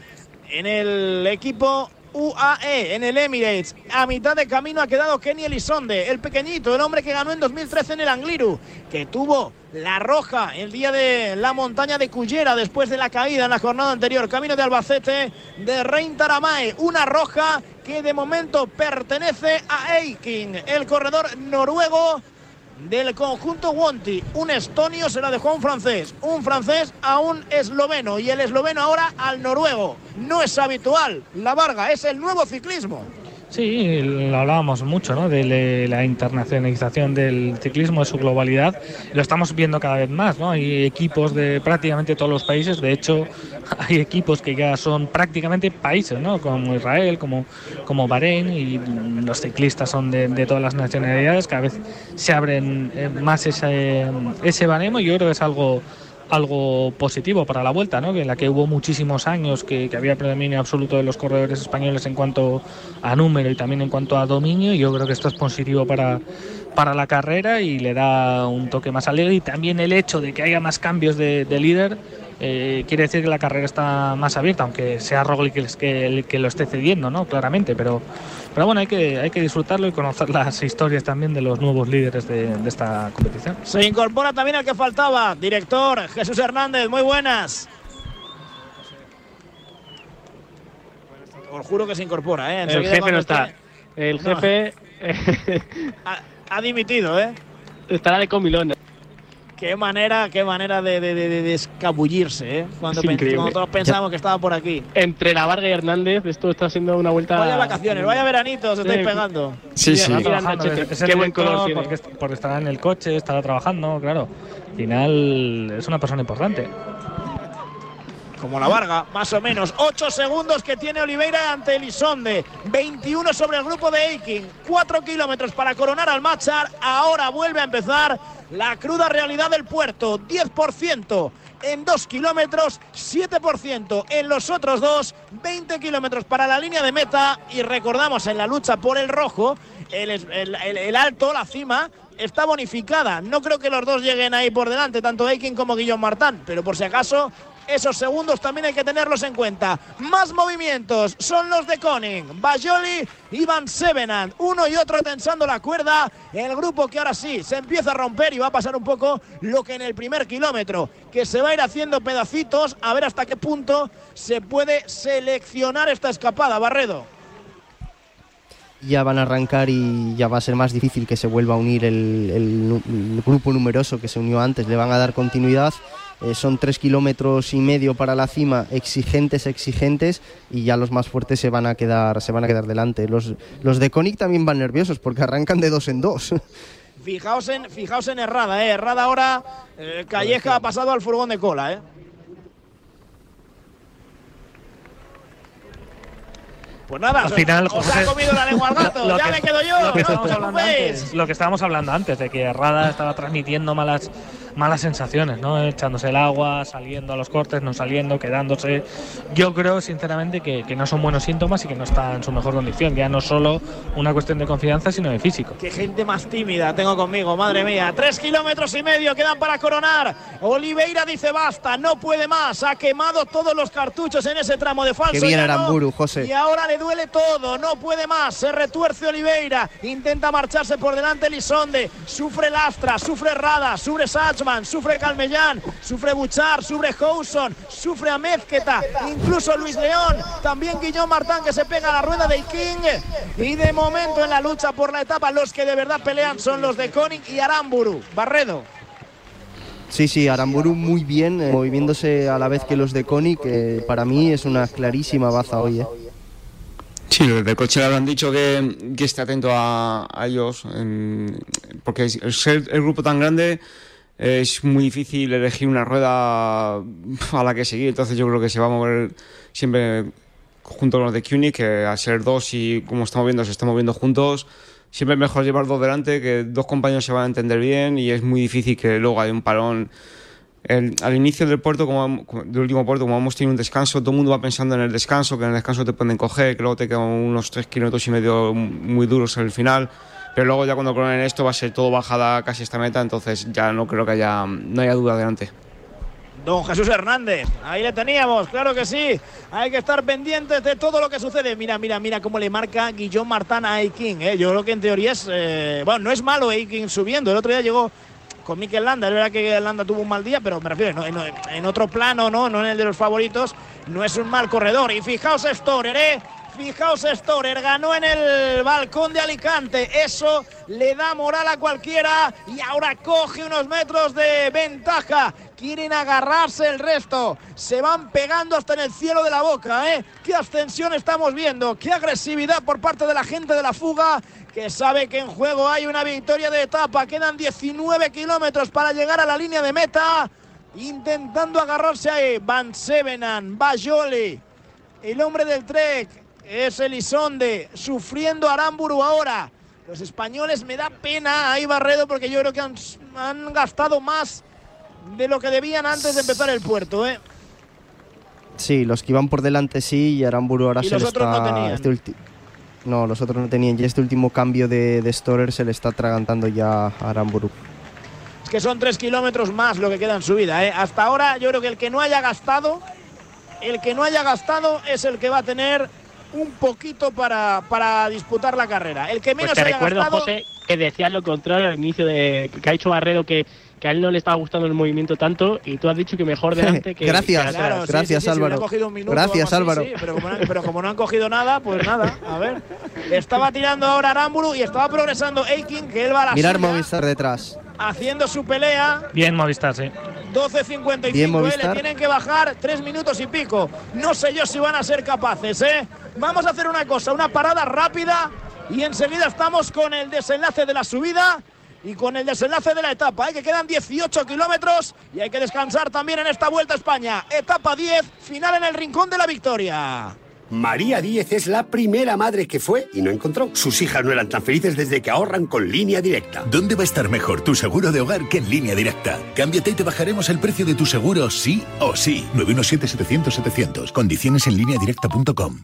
en el equipo UAE, en el Emirates. A mitad de camino ha quedado Kenny Elizonde, el pequeñito, el hombre que ganó en 2013 en el Angliru, que tuvo la roja el día de la montaña de Cullera después de la caída en la jornada anterior. Camino de Albacete de Rein Taramae, una roja que de momento pertenece a Eiking, el corredor noruego del conjunto Wonti. Un estonio se la dejó a un francés, un francés a un esloveno y el esloveno ahora al noruego. No es habitual. La Varga es el nuevo ciclismo. Sí, lo hablábamos mucho, ¿no? De la internacionalización del ciclismo, de su globalidad. Lo estamos viendo cada vez más, ¿no? Hay equipos de prácticamente todos los países. De hecho, <laughs> hay equipos que ya son prácticamente países, ¿no? Como Israel, como, como Bahrein, y los ciclistas son de, de todas las nacionalidades. Cada vez se abren eh, más ese, ese baremo y yo creo que es algo algo positivo para la vuelta, ¿no? en la que hubo muchísimos años que, había predominio absoluto de los corredores españoles en cuanto a número y también en cuanto a dominio. Yo creo que esto es positivo para, para la carrera y le da un toque más alegre. Y también el hecho de que haya más cambios de, de líder eh, quiere decir que la carrera está más abierta, aunque sea Roglic el que, el que lo esté cediendo, ¿no? Claramente, pero, pero bueno, hay que, hay que disfrutarlo y conocer las historias también de los nuevos líderes de, de esta competición. Se incorpora también el que faltaba, director Jesús Hernández, muy buenas. Os juro que se incorpora, ¿eh? El jefe no está. esté- El No. jefe <laughs> Ha, ha dimitido, ¿eh? estará de comilón. Qué manera, qué manera de, de- de- de escabullirse, ¿eh? Cuando, Es increíble. cuando todos pensábamos que estaba por aquí. Entre la Varga y Hernández, esto está siendo una vuelta. Vaya vacaciones, vaya veranitos, estáis Sí. pegando. Sí, sí. Es- Qué buen color tiene. porque, porque estará en el coche, estará trabajando, claro. Al final es una persona importante. Como la Varga, más o menos. 8 segundos que tiene Oliveira ante Elisonde. 21 sobre el grupo de Eiking. 4 kilómetros para coronar al Machar. Ahora vuelve a empezar la cruda realidad del puerto. 10% en 2 kilómetros, 7% en los otros dos. 20 kilómetros para la línea de meta. Y recordamos en la lucha por el rojo, el, el- alto, la cima, está bonificada. No creo que los dos lleguen ahí por delante, tanto Eiking como Guillaume Martán, pero por si acaso, esos segundos también hay que tenerlos en cuenta. Más movimientos son los de Koning, Bajoli y Van Sevenant. Uno y otro tensando la cuerda. El grupo que ahora sí se empieza a romper y va a pasar un poco lo que en el primer kilómetro, que se va a ir haciendo pedacitos a ver hasta qué punto se puede seleccionar esta escapada, Barredo. ya van a arrancar y ya va a ser más difícil que se vuelva a unir el grupo numeroso que se unió antes. Le van a dar continuidad. Eh, son tres kilómetros y medio para la cima, exigentes, exigentes, y ya los más fuertes se van a quedar, se van a quedar delante. Los, los de Koenig también van nerviosos porque arrancan de dos en dos. <laughs> Fijaos en, fijaos en Herrada, ¿eh? Herrada ahora, eh, Calleja ha pasado al furgón de cola, ¿eh? Pues nada, Al os- final, os ha comido la lengua al gato, lo ya que- me quedo yo, lo que no estábamos hablando preocupéis. antes, lo que estábamos hablando antes, de que Herrada estaba transmitiendo malas, malas sensaciones, ¿no? Echándose el agua, saliendo a los cortes, no saliendo, quedándose. Yo creo, sinceramente, que, que no son buenos síntomas y que no está en su mejor condición. Ya no solo una cuestión de confianza, sino de físico. Qué gente más tímida tengo conmigo, madre mía. Tres kilómetros y medio quedan para coronar. Oliveira dice basta, no puede más. Ha quemado todos los cartuchos en ese tramo de falso. Qué bien Aramburu, José. Y ahora le duele todo, no puede más. Se retuerce Oliveira, intenta marcharse por delante Lisonde. Sufre Lastra, sufre Rada, sufre Sufre Calmellán, sufre Buchar, sufre Houson, sufre Amezqueta, incluso Luis León. También Guillón Martán que se pega a la rueda de King. Y de momento en la lucha por la etapa, los que de verdad pelean son los de Koning y Aramburu. Barredo. Sí, sí, Aramburu muy bien, eh, moviéndose a la vez que los de Koenig, que para mí es una clarísima baza hoy. eh. Sí, los del coche le habrán dicho que, que esté atento a, a ellos, en- porque el ser el grupo tan grande es muy difícil elegir una rueda a la que seguir, entonces yo creo que se va a mover siempre junto con los de CUNY, que al ser dos y como estamos viendo se están moviendo juntos, siempre es mejor llevar dos delante, que dos compañeros se van a entender bien y es muy difícil que luego haya un parón. El- al inicio del puerto, como- del último puerto, como hemos tenido un descanso, todo el mundo va pensando en el descanso, que en el descanso te pueden coger, que luego te quedan unos tres kilómetros y medio muy duros en el final. Pero luego ya cuando coronen esto va a ser todo bajada casi esta meta, entonces ya no creo que haya, no haya duda adelante. Don Jesús Hernández, ahí le teníamos, claro que sí. Hay que estar pendientes de todo lo que sucede. Mira, mira, mira cómo le marca Guillón Martán a Eiking. ¿eh? Yo creo que en teoría es. eh, bueno, no es malo Eiking subiendo. El otro día llegó con Mikel Landa. Es verdad que Landa tuvo un mal día, pero me refiero, en, otro plano, ¿no? no en el de los favoritos. No es un mal corredor. Y fijaos, Storer, ¿eh? Fijaos, Storer ganó en el balcón de Alicante. Eso le da moral a cualquiera y ahora coge unos metros de ventaja. Quieren agarrarse el resto. Se van pegando hasta en el cielo de la boca, ¿eh? Qué ascensión estamos viendo. Qué agresividad por parte de la gente de la fuga que sabe que en juego hay una victoria de etapa. Quedan 19 kilómetros para llegar a la línea de meta. Intentando agarrarse ahí. Van Sevenan, Bajoli, el hombre del Trek es Elisonde, sufriendo Aramburu ahora. Los españoles me da pena ahí Barredo porque yo creo que han, han gastado más de lo que debían antes de empezar el puerto, ¿eh? Sí, los que iban por delante sí y Aramburu ahora Y se los le otros no está... tenían. este No, los otros no tenían. Y este último cambio de, de Storer se le está atragantando ya a Aramburu. Es que son tres kilómetros más lo que queda en su vida. ¿eh? Hasta ahora yo creo que el que no haya gastado, el que no haya gastado es el que va a tener un poquito para, para disputar la carrera. El que Pues menos te haya recuerdo, gastado, José, que decías lo contrario al inicio de que ha dicho Barredo que, que a él no le estaba gustando el movimiento tanto y tú has dicho que mejor <laughs> delante que Gracias, que. Claro, sí, gracias sí, sí, si Álvaro. minuto gracias así, Álvaro. sí, pero, como no, pero como no han cogido nada, pues nada. A ver. Estaba tirando ahora Aramburu y estaba progresando Aiking, que él va a la Mirar suya, Movistar detrás. haciendo su pelea. Bien Movistar, sí. 12.55, Bien, ¿eh? Le tienen que bajar tres minutos y pico. No sé yo si van a ser capaces, ¿eh? Vamos a hacer una cosa, una parada rápida y enseguida estamos con el desenlace de la subida y con el desenlace de la etapa, ¿eh? que quedan 18 kilómetros y hay que descansar también en esta Vuelta a España. Etapa 10, final en el Rincón de la Victoria. María Díez es la primera madre que fue y no encontró. Sus hijas no eran tan felices desde que ahorran con línea directa. ¿Dónde va a estar mejor tu seguro de hogar que en línea directa? Cámbiate y te bajaremos el precio de tu seguro sí o sí. 917-700-700. Condiciones en lineadirecta.com.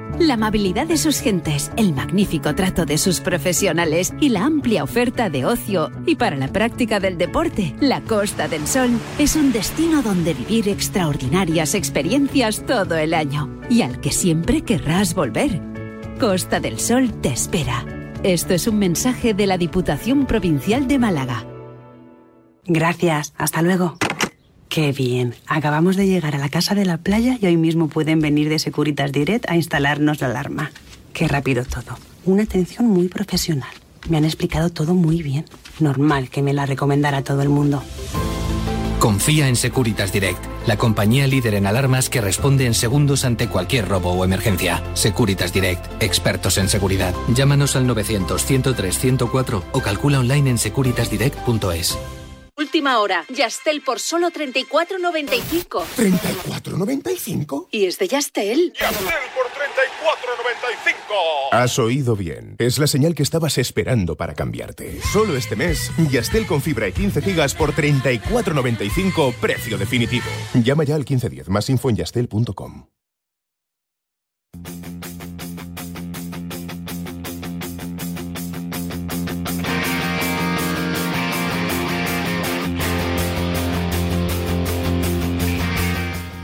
la amabilidad de sus gentes, el magnífico trato de sus profesionales y la amplia oferta de ocio y para la práctica del deporte, la Costa del Sol es un destino donde vivir extraordinarias experiencias todo el año y al que siempre querrás volver. Costa del Sol te espera. Esto es un mensaje de la Diputación Provincial de Málaga. Gracias, hasta luego. Qué bien. Acabamos de llegar a la casa de la playa y hoy mismo pueden venir de Securitas Direct a instalarnos la alarma. Qué rápido todo. Una atención muy profesional. Me han explicado todo muy bien. Normal que me la recomendara todo el mundo. Confía en Securitas Direct, la compañía líder en alarmas que responde en segundos ante cualquier robo o emergencia. Securitas Direct, expertos en seguridad. Llámanos al 900-103-104 o calcula online en securitasdirect.es. Última hora. Yastel por solo 34.95. ¿34.95? ¿Y es de Yastel? Has oído bien. Es la señal que estabas esperando para cambiarte. Solo este mes, Yastel con fibra y 15 gigas por 34.95, precio definitivo. Llama ya al 1510, más info en yastel.com.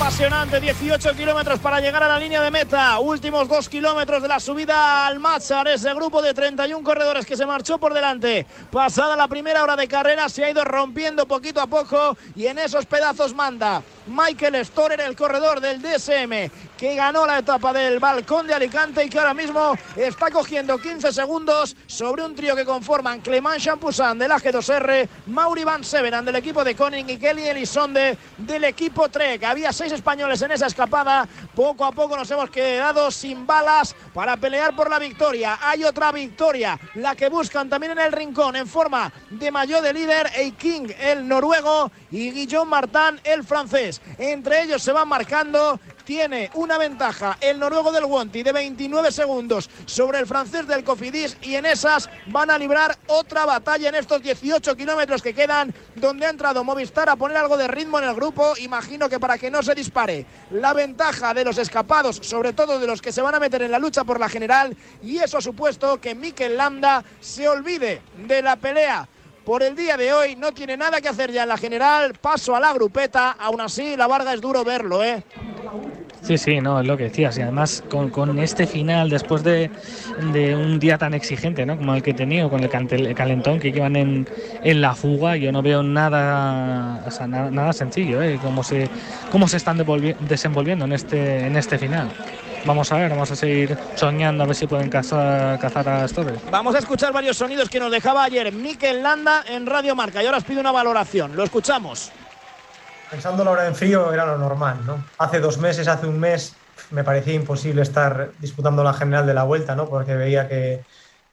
Apasionante, 18 kilómetros para llegar a la línea de meta. Últimos dos kilómetros de la subida al Machar. Ese grupo de 31 corredores que se marchó por delante. Pasada la primera hora de carrera, se ha ido rompiendo poquito a poco y en esos pedazos manda. Michael Storer, el corredor del DSM, que ganó la etapa del Balcón de Alicante y que ahora mismo está cogiendo 15 segundos sobre un trío que conforman Clement Champoussin del AG2R, Mauri Van Severen del equipo de Koning y Kelly Elisonde del equipo Trek. Había seis españoles en esa escapada. Poco a poco nos hemos quedado sin balas para pelear por la victoria. Hay otra victoria, la que buscan también en el rincón en forma de mayor de líder, King, el noruego, y Guillaume Martin, el francés. Entre ellos se van marcando. Tiene una ventaja el noruego del Wonti de 29 segundos sobre el francés del Cofidis y en esas van a librar otra batalla en estos 18 kilómetros que quedan donde ha entrado Movistar a poner algo de ritmo en el grupo, imagino que para que no se dispare la ventaja de los escapados, sobre todo de los que se van a meter en la lucha por la general y eso ha supuesto que Mikel Landa se olvide de la pelea por el día de hoy. No tiene nada que hacer ya en la general. Paso a la grupeta. Aún así, la Varga es duro verlo, ¿eh? Sí, sí, no, es lo que decías. Y además con, con este final, después de, de un día tan exigente ¿no? como el que he tenido, con el, calentón que iban en, en la fuga, yo no veo nada, o sea, nada, nada sencillo, ¿eh? cómo, se, cómo se están desenvolviendo en este, en este final. Vamos a ver, vamos a seguir soñando a ver si pueden cazar, cazar a Storer. Vamos a escuchar varios sonidos que nos dejaba ayer Mikel Landa en Radio Marca y ahora os pido una valoración. Lo escuchamos. Pensando la hora en frío era lo normal, ¿no? Hace dos meses, hace un mes, me parecía imposible estar disputando la general de la vuelta, ¿no? Porque veía que,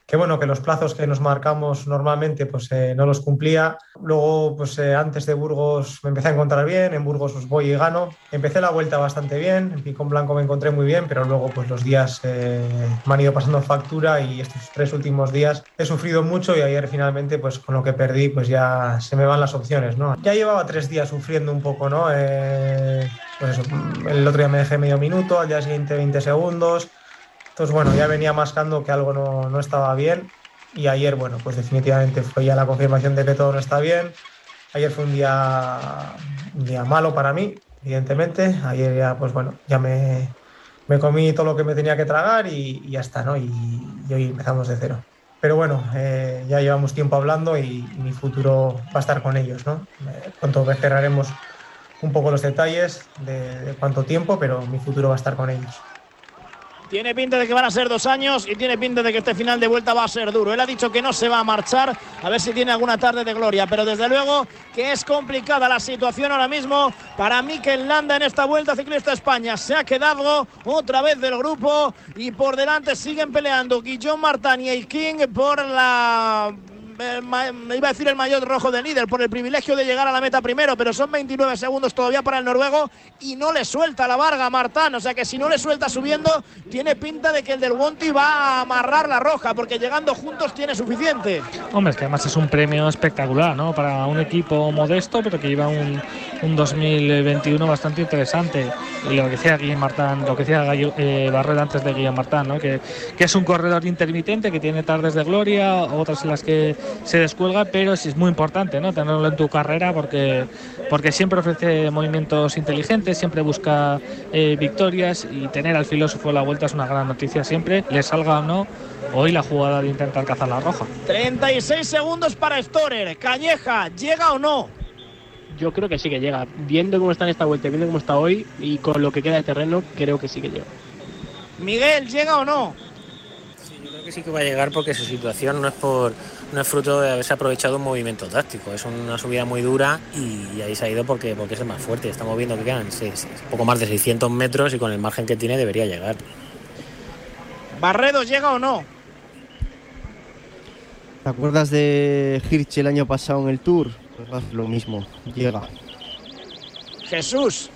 que bueno, que los plazos que nos marcamos normalmente pues eh, no los cumplía. Luego, pues eh, antes de Burgos me empecé a encontrar bien, en Burgos pues, voy y gano. Empecé la vuelta bastante bien, en Picón Blanco me encontré muy bien, pero luego pues los días eh, me han ido pasando factura y estos tres últimos días he sufrido mucho y ayer finalmente pues con lo que perdí pues ya se me van las opciones, ¿no? Ya llevaba tres días sufriendo un poco, ¿no? Eh, pues eso, el otro día me dejé medio minuto, al día siguiente 20 segundos. Entonces, bueno, ya venía mascando que algo no, no, estaba bien y ayer, bueno, pues definitivamente fue ya la confirmación de que todo no está bien. Ayer fue un día, día malo para mí, evidentemente. Ayer ya, pues bueno, ya me, me comí todo lo que me tenía que tragar y, ya está, ¿no? Y, hoy empezamos de cero. Pero bueno, eh, ya llevamos tiempo hablando y, y, mi futuro va a estar con ellos, ¿no? Eh, pronto cerraremos un poco los detalles de, de cuánto tiempo, pero mi futuro va a estar con ellos. Tiene pinta de que van a ser dos años y tiene pinta de que este final de vuelta va a ser duro. Él ha dicho que no se va a marchar, a ver si tiene alguna tarde de gloria, pero desde luego que es complicada la situación ahora mismo para Mikel Landa en esta vuelta ciclista España. Se ha quedado otra vez del grupo y por delante siguen peleando Guillaume Martin y King por la me iba a decir el maillot rojo del líder por el privilegio de llegar a la meta primero, pero son 29 segundos todavía para el noruego y no le suelta la Varga a Martán. O sea que si no le suelta subiendo, tiene pinta de que el del Wonti va a amarrar la roja, porque llegando juntos tiene suficiente. Hombre, es que además es un premio espectacular, ¿no? Para un equipo modesto, pero que lleva un, un 2021 bastante interesante. Y lo que decía Guillem Martán, lo que decía Gallo, eh, Barrera antes de Guillem Martán, ¿no? Que, que es un corredor intermitente, que tiene tardes de gloria, otras en las que se descuelga, pero sí es muy importante ¿no? tenerlo en tu carrera porque, porque siempre ofrece movimientos inteligentes, siempre busca eh, victorias y tener al filósofo a la vuelta es una gran noticia siempre, le salga o no. Hoy la jugada de intentar cazar la roja. 36 segundos para Storer. Calleja, ¿llega o no? Yo creo que sí que llega. Viendo cómo está en esta vuelta, viendo cómo está hoy y con lo que queda de terreno, creo que sí que llega. Miguel, ¿llega o no? Que sí que va a llegar porque su situación no es por no es fruto de haberse aprovechado un movimiento táctico, es una subida muy dura y ahí se ha ido porque, porque es el más fuerte. Estamos viendo que quedan seis, poco más de 600 metros y con el margen que tiene debería llegar. ¿Barredo llega o no? ¿Te acuerdas de Hirsch el año pasado en el Tour? Pues lo mismo, llega. Jesús.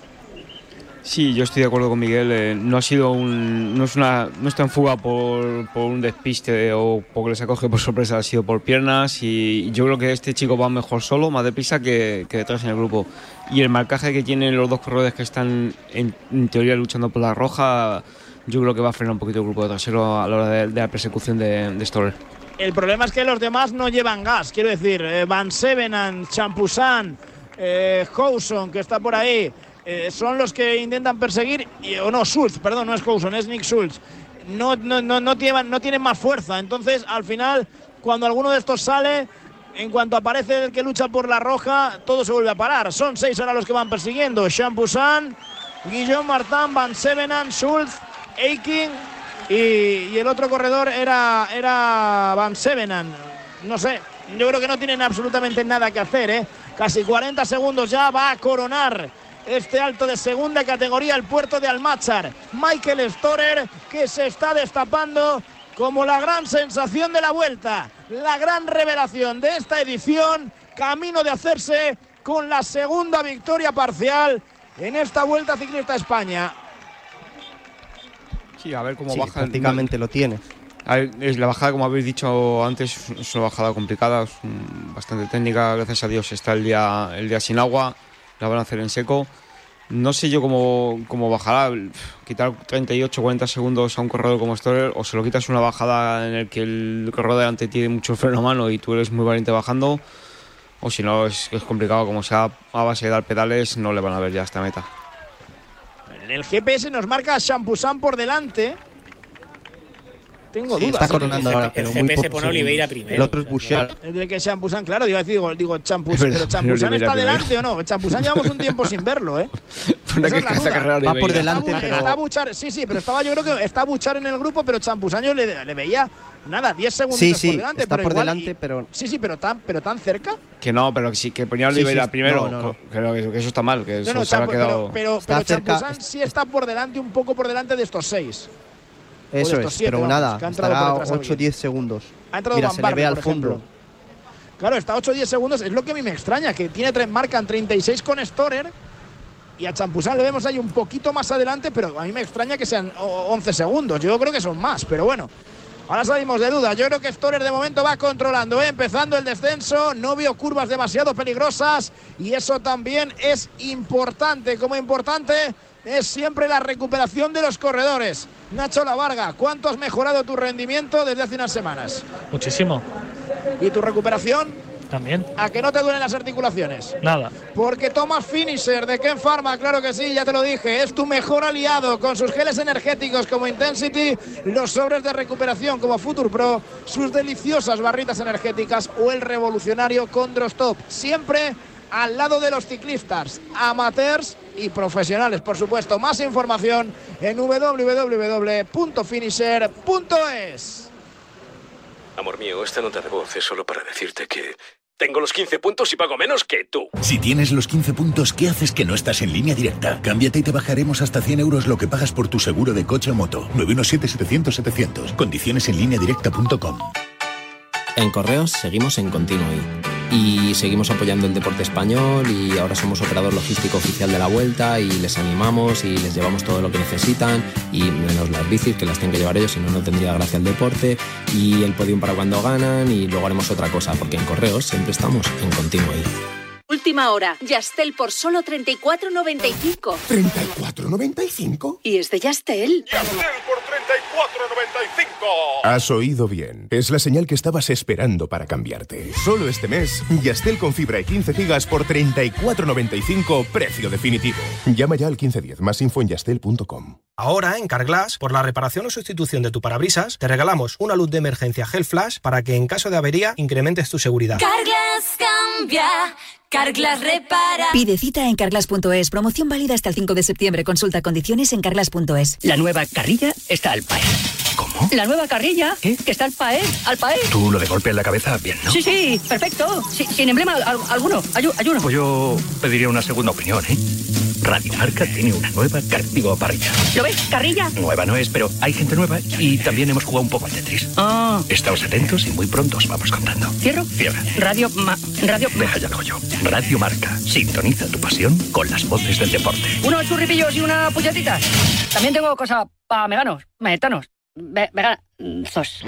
Sí, yo estoy de acuerdo con Miguel. Eh, no ha sido un, no es una, no está en fuga por, por, un despiste o porque les acoge por sorpresa, ha sido por piernas y yo creo que este chico va mejor solo, más deprisa que, que detrás en el grupo. Y el marcaje que tienen los dos corredores que están en, en, teoría luchando por la roja, yo creo que va a frenar un poquito el grupo de trasero a la hora de, de la persecución de, de. El problema es que los demás no llevan gas, quiero decir, eh, Van Sevenan, Champusan, eh, Houson, que está por ahí. Eh, son los que intentan perseguir, o no, Schultz, perdón, no es Couson, es Nick Schultz. No, no, no, no, tienen, no tienen más fuerza. Entonces, al final, cuando alguno de estos sale, en cuanto aparece el que lucha por la roja, todo se vuelve a parar. Son seis ahora los que van persiguiendo. Champusan, Guillaume Martin, Van Sevenan, Schultz, Eiking y, y, el otro corredor era, era Van Sevenan. No sé, yo creo que no tienen absolutamente nada que hacer. ¿eh? Casi 40 segundos ya va a coronar este alto de segunda categoría, el puerto de Almachar. Michael Storer, que se está destapando como la gran sensación de la vuelta, la gran revelación de esta edición, camino de hacerse con la segunda victoria parcial en esta vuelta ciclista a España. Sí, a ver cómo sí, baja. Prácticamente lo tiene. Ver, es la bajada, como habéis dicho antes, es una bajada complicada, es bastante técnica. Gracias a Dios está el día, el día sin agua la van a hacer en seco. No sé yo cómo, cómo bajará. Quitar 38 40 segundos a un corredor como Storer o se lo quitas una bajada en el que el corredor delante tiene mucho freno a mano y tú eres muy valiente bajando. O si no, es, es complicado. Como sea a base de dar pedales, no le van a ver ya esta meta. En el GPS nos marca Champusan por delante. Tengo sí, dudas. Está coronando el, ahora, pero el muy poco pone Oliveira primero. El otro es Bouchard. Es de que Champusan, claro, digo, digo, digo Champusan, pero Champusan Oliveira está delante o no. Champusan llevamos un tiempo sin verlo, ¿eh? <laughs> Una Esa que es la duda. Va por delante, Está pero- está Buchar, sí, sí, pero estaba yo creo que está Buchar en el grupo, pero Champusaño le, le veía nada, 10 segundos Sí, por sí, delante, está pero por igual- delante, y- pero Sí, sí, pero tan, pero tan cerca. Que no, pero que sí, que ponía a Sí, sí, Oliveira sí. primero. No, no, no. Creo que, que eso está mal, que No, eso no, se Champu- quedado. pero, pero, pero Champuzán sí está por delante, un poco por delante de estos seis. Eso es, siete, pero vamos, nada, estará por detrás 8 o 10 segundos. Ha entrado Mira, Van se le ve al fondo. ejemplo. Claro, está 8 o 10 segundos. Es lo que a mí me extraña, que tiene tres, marcan 36 con Storer. Y a Champusán le vemos ahí un poquito más adelante, pero a mí me extraña que sean o- 11 segundos. Yo creo que son más, pero bueno. Ahora salimos de duda. Yo creo que Storer de momento va controlando, ¿eh? empezando el descenso. No veo curvas demasiado peligrosas y eso también es importante. Como importante es siempre la recuperación de los corredores. Nacho Lavarga, ¿cuánto has mejorado tu rendimiento desde hace unas semanas? Muchísimo. ¿Y tu recuperación? También. ¿A que no te duelen las articulaciones? Nada. Porque tomas Finisher de Ken Pharma, claro que sí, ya te lo dije. Es tu mejor aliado con sus geles energéticos como Intensity, los sobres de recuperación como Future Pro, sus deliciosas barritas energéticas o el revolucionario Condrostop. Siempre al lado de los ciclistas, amateurs y profesionales, por supuesto. Más información en www.finisher.es. Amor mío, esta nota de voz es solo para decirte que tengo los 15 puntos y pago menos que tú. Si tienes los 15 puntos, ¿qué haces que no estás en línea directa? Cámbiate y te bajaremos hasta 100 euros lo que pagas por tu seguro de coche o moto. 917-700-700. Condiciones en línea directa.com. En Correos seguimos en Continuo y seguimos apoyando el deporte español y ahora somos operador logístico oficial de la vuelta y les animamos y les llevamos todo lo que necesitan y menos las bicis que las tienen que llevar ellos, si no, no tendría gracia el deporte y el podium para cuando ganan y luego haremos otra cosa porque en Correos siempre estamos en Continuo Última hora. Yastel por solo 34.95. ¿34.95? ¿Y es de Yastel? Has oído bien. Es la señal que estabas esperando para cambiarte. Solo este mes, Yastel con fibra y 15 gigas por 34.95, precio definitivo. Llama ya al 1510, más info en yastel.com. Ahora, en Carglass, por la reparación o sustitución de tu parabrisas, te regalamos una luz de emergencia Gel Flash para que en caso de avería incrementes tu seguridad. Carglass cambia, Carglass repara. Pide cita en carglass.es. Promoción válida hasta el 5 de septiembre. Consulta condiciones en carglass.es. La nueva carrilla está al paer. ¿Cómo? La nueva carrilla, que está al paer, al paer. Tú lo de golpe en la cabeza, bien, ¿no? Sí, sí, perfecto. Sí, sin emblema al- alguno. Ayuno. Pues yo pediría una segunda opinión, ¿eh? Radio Marca tiene una nueva car- digo, parrilla. ¿Lo ves? Carrilla. Nueva no es, pero hay gente nueva y también hemos jugado un poco al Tetris. Ah. Estáos atentos y muy pronto os vamos contando. ¿Cierro? Cierra. Radio, ma- radio. Deja ya lo yo. Radio Marca. Sintoniza tu pasión con las voces del deporte. Unos churripillos y una puñetita. También tengo cosa para veganos, metanos. Ve veganos.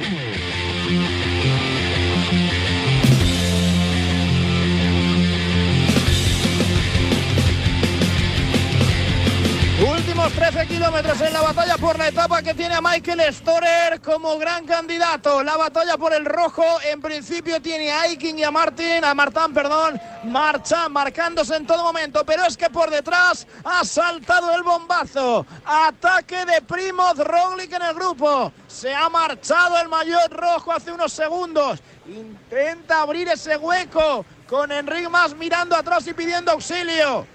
13 kilómetros en la batalla por la etapa que tiene a Michael Storer como gran candidato. La batalla por el rojo en principio tiene a Aiking y a Martin, a Martán, perdón, marcha marcándose en todo momento, pero es que por detrás ha saltado el bombazo. Ataque de Primoz Roglic en el grupo. Se ha marchado el mayor rojo hace unos segundos. Intenta abrir ese hueco con Enric Mas mirando atrás y pidiendo auxilio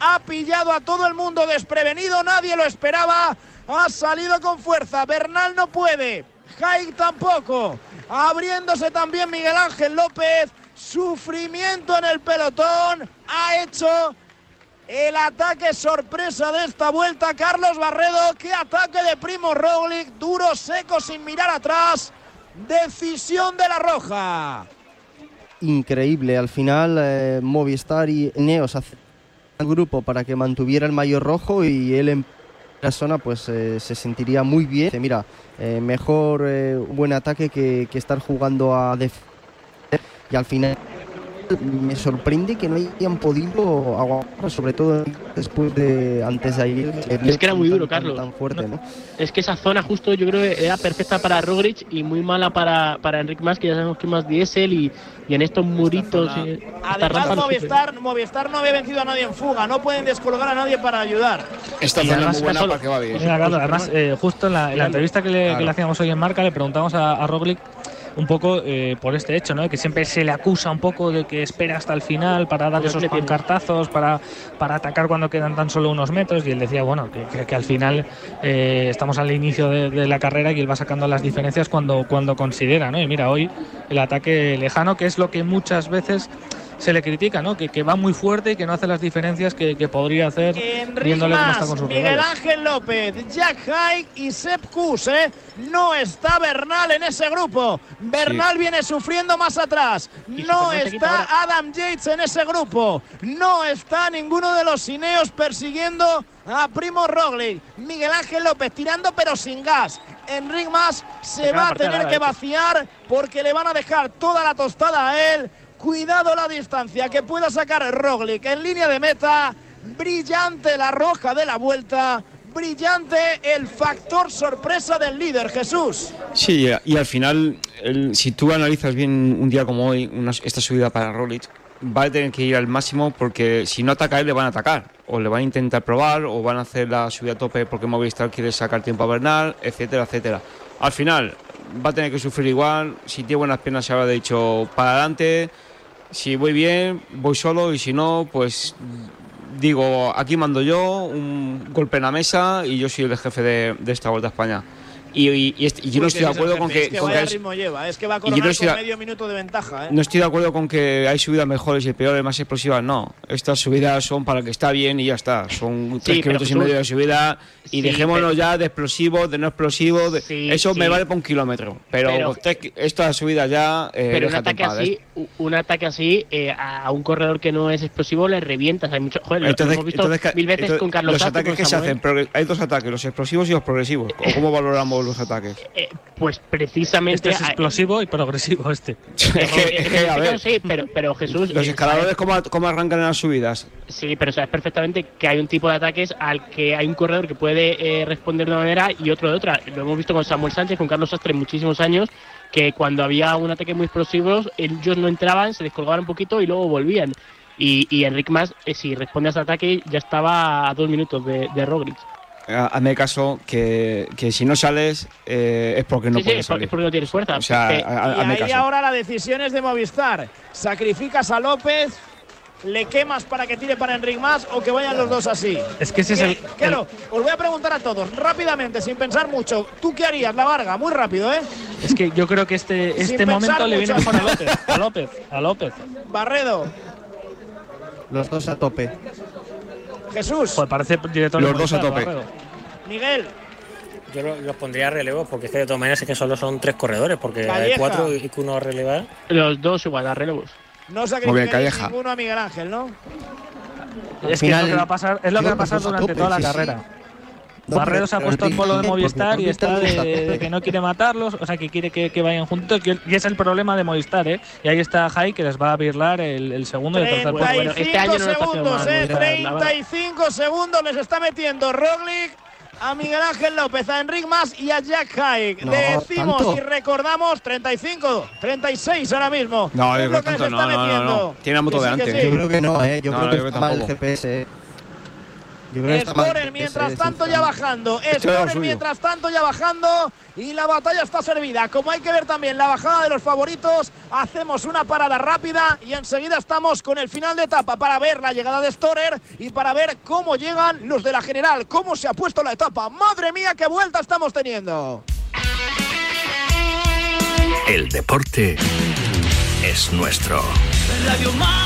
ha pillado a todo el mundo desprevenido, nadie lo esperaba, ha salido con fuerza, Bernal no puede, Haig tampoco, abriéndose también Miguel Ángel López, sufrimiento en el pelotón, ha hecho el ataque sorpresa de esta vuelta, Carlos Barredo, qué ataque de Primo Roglic, duro, seco, sin mirar atrás, decisión de la Roja. Increíble. Al final, eh, Movistar y Neos el grupo para que mantuviera el mayor rojo y él en persona pues eh, se sentiría muy bien. Mira, eh, mejor eh, buen ataque que, que estar jugando a defender. Y al final me sorprende que no hayan podido aguantar, sobre todo después de antes de ayer. Es que era muy duro, tan- Carlos. Tan fuerte, ¿no? Es que esa zona justo yo creo que era perfecta para Roglic y muy mala para, para Enric Mas, que ya sabemos que más diésel y, y en estos muritos. eh, esta rampa Además, no. Movistar, Movistar no había vencido a nadie en fuga, no pueden descolgar a nadie para ayudar. Esta Y zona además, es muy buena solo- para que va bien. Mira, Carlos, además, eh, justo en la, en la entrevista que le, que le Claro. hacíamos hoy en Marca, le preguntamos a, a Roglic un poco eh, por este hecho, ¿no? Que siempre se le acusa un poco de que espera hasta el final para dar esos pancartazos, para, para atacar cuando quedan tan solo unos metros. Y él decía, bueno, que, que- que al final eh, estamos al inicio de, de la carrera y él va sacando las diferencias cuando, cuando considera, ¿no? Y mira, hoy el ataque lejano, que es lo que muchas veces se le critica, ¿no? Que, que va muy fuerte y que no hace las diferencias que, que podría hacer viéndole cómo está con sus Miguel rivales. Ángel López, Jack Haig y Sepp Kuss, ¿eh? No está Bernal en ese grupo. Bernal viene sufriendo más atrás. No está Adam Yates en ese grupo. No está ninguno de los Ineos persiguiendo a Primo Roglic. Miguel Ángel López tirando pero sin gas. Enric Mas se Se va a tener que vaciar porque le van a dejar toda la tostada a él. Cuidado la distancia que pueda sacar Roglic en línea de meta. Brillante la roja de la vuelta. Brillante el factor sorpresa del líder, Jesús. Sí, y al final, el- si tú analizas bien un día como hoy, una- esta subida para Roglic, va a tener que ir al máximo porque si no ataca él, le van a atacar. O le van a intentar probar, o van a hacer la subida a tope porque Movistar quiere sacar tiempo a Bernal, etcétera, etcétera. Al final, va a tener que sufrir igual. Si tiene buenas piernas, se habrá dicho para adelante. Si voy bien, voy solo, y si no, pues digo, aquí mando yo, un golpe en la mesa y yo soy el jefe de, de esta Vuelta a España. Y, y- y est- y yo no estoy de acuerdo con que, es que con que vaya es- ritmo lleva, es que va a no con medio minuto de ventaja. ¿eh? no estoy de acuerdo con que hay subidas mejores y peores, más explosivas. No, estas subidas son para el que está bien y ya está. Son tres pero kilómetros y medio de subida y Sí, dejémonos pero- ya de explosivos, de no explosivos. de- Sí, Eso me sí. vale para un kilómetro. Pero, Pero- tres ki- estas subidas ya. eh, pero un ataque así, ¿eh? Un ataque así eh, a un corredor que no es explosivo le revientas. Hay mucho, joder, lo Entonces, hemos visto entonces, mil veces entonces, con Carlos los ataques que se hacen, hay dos ataques, los explosivos y los progresivos. ¿O ¿Cómo valoramos los ataques? Eh, pues precisamente Este es a- explosivo y progresivo este. <laughs> es que, es que, a ver, sí, pero, pero Jesús. los eh, escaladores, ¿cómo, ¿cómo arrancan en las subidas? Sí, pero sabes perfectamente que hay un tipo de ataques al que hay un corredor que puede eh, responder de una manera y otro de otra. Lo hemos visto con Samuel Sánchez, con Carlos Sastre muchísimos años, que cuando había un ataque muy explosivo, ellos no entraban, se descolgaban un poquito y luego volvían. Y, y Enric Mas, eh, si responde a ese ataque, ya estaba a dos minutos de, de Roglic. Ha- Hazme caso que, que si no sales eh, es porque no Sí, sí, puedes es porque- salir. es porque no tienes fuerza. O sea, Eh, ha- ha- Y ahí caso. ahora la decisión es de Movistar. ¿Sacrificas a López? ¿Le quemas para que tire para Enric Mas o que vayan los dos así? Es que ese es el- Claro, os voy a preguntar a todos, rápidamente, sin pensar mucho. ¿Tú qué harías, La Varga? Muy rápido, ¿eh? Es que yo creo que este, Sin este momento le viene mejor a <laughs> López. A López, a López. Barredo, Los dos a tope. Jesús, Pues parece director Los dos a tope. Barredo. Miguel, Yo lo- los pondría a relevo porque es que de todas maneras es que solo son tres corredores, porque hay cuatro y uno a relevar. Los dos igual, a relevos. No sacrificaréis ninguno a Miguel Ángel, ¿no? Es que es lo que va a pasar, es lo que va a yo pasar durante tope, toda la sí, sí. carrera. No, Barredo se ha puesto al el polo de Movistar y está de, que no quiere matarlos, o sea que quiere que, que vayan juntos y, es el problema de Movistar, ¿eh? Y ahí está Jai que les va a birlar el, el segundo y el tercer puesto. bueno, 35 este año no lo está haciendo segundos, eh, Movistar, la verdad. 35 segundos les está metiendo Roglic a Miguel Ángel López, a Enric Mas y a Jack Haig. No, Decimos ¿tanto? y recordamos 35, 36 ahora mismo. No, Es yo creo que tanto, está no, no, no, metiendo. no. Tiene la moto delante. sí. Yo creo que no, ¿eh? Yo No, creo no, que yo creo está mal el. GPS. Yo GPS, mientras tanto ya bajando. Suyo. mientras tanto ya bajando. Y la batalla está servida. Como hay que ver también la bajada de los favoritos, hacemos una parada rápida y enseguida estamos con el final de etapa para ver la llegada de Storer y para ver cómo llegan los de la general, cómo se ha puesto la etapa. Madre mía, qué vuelta estamos teniendo. El deporte es nuestro. Radio Marca.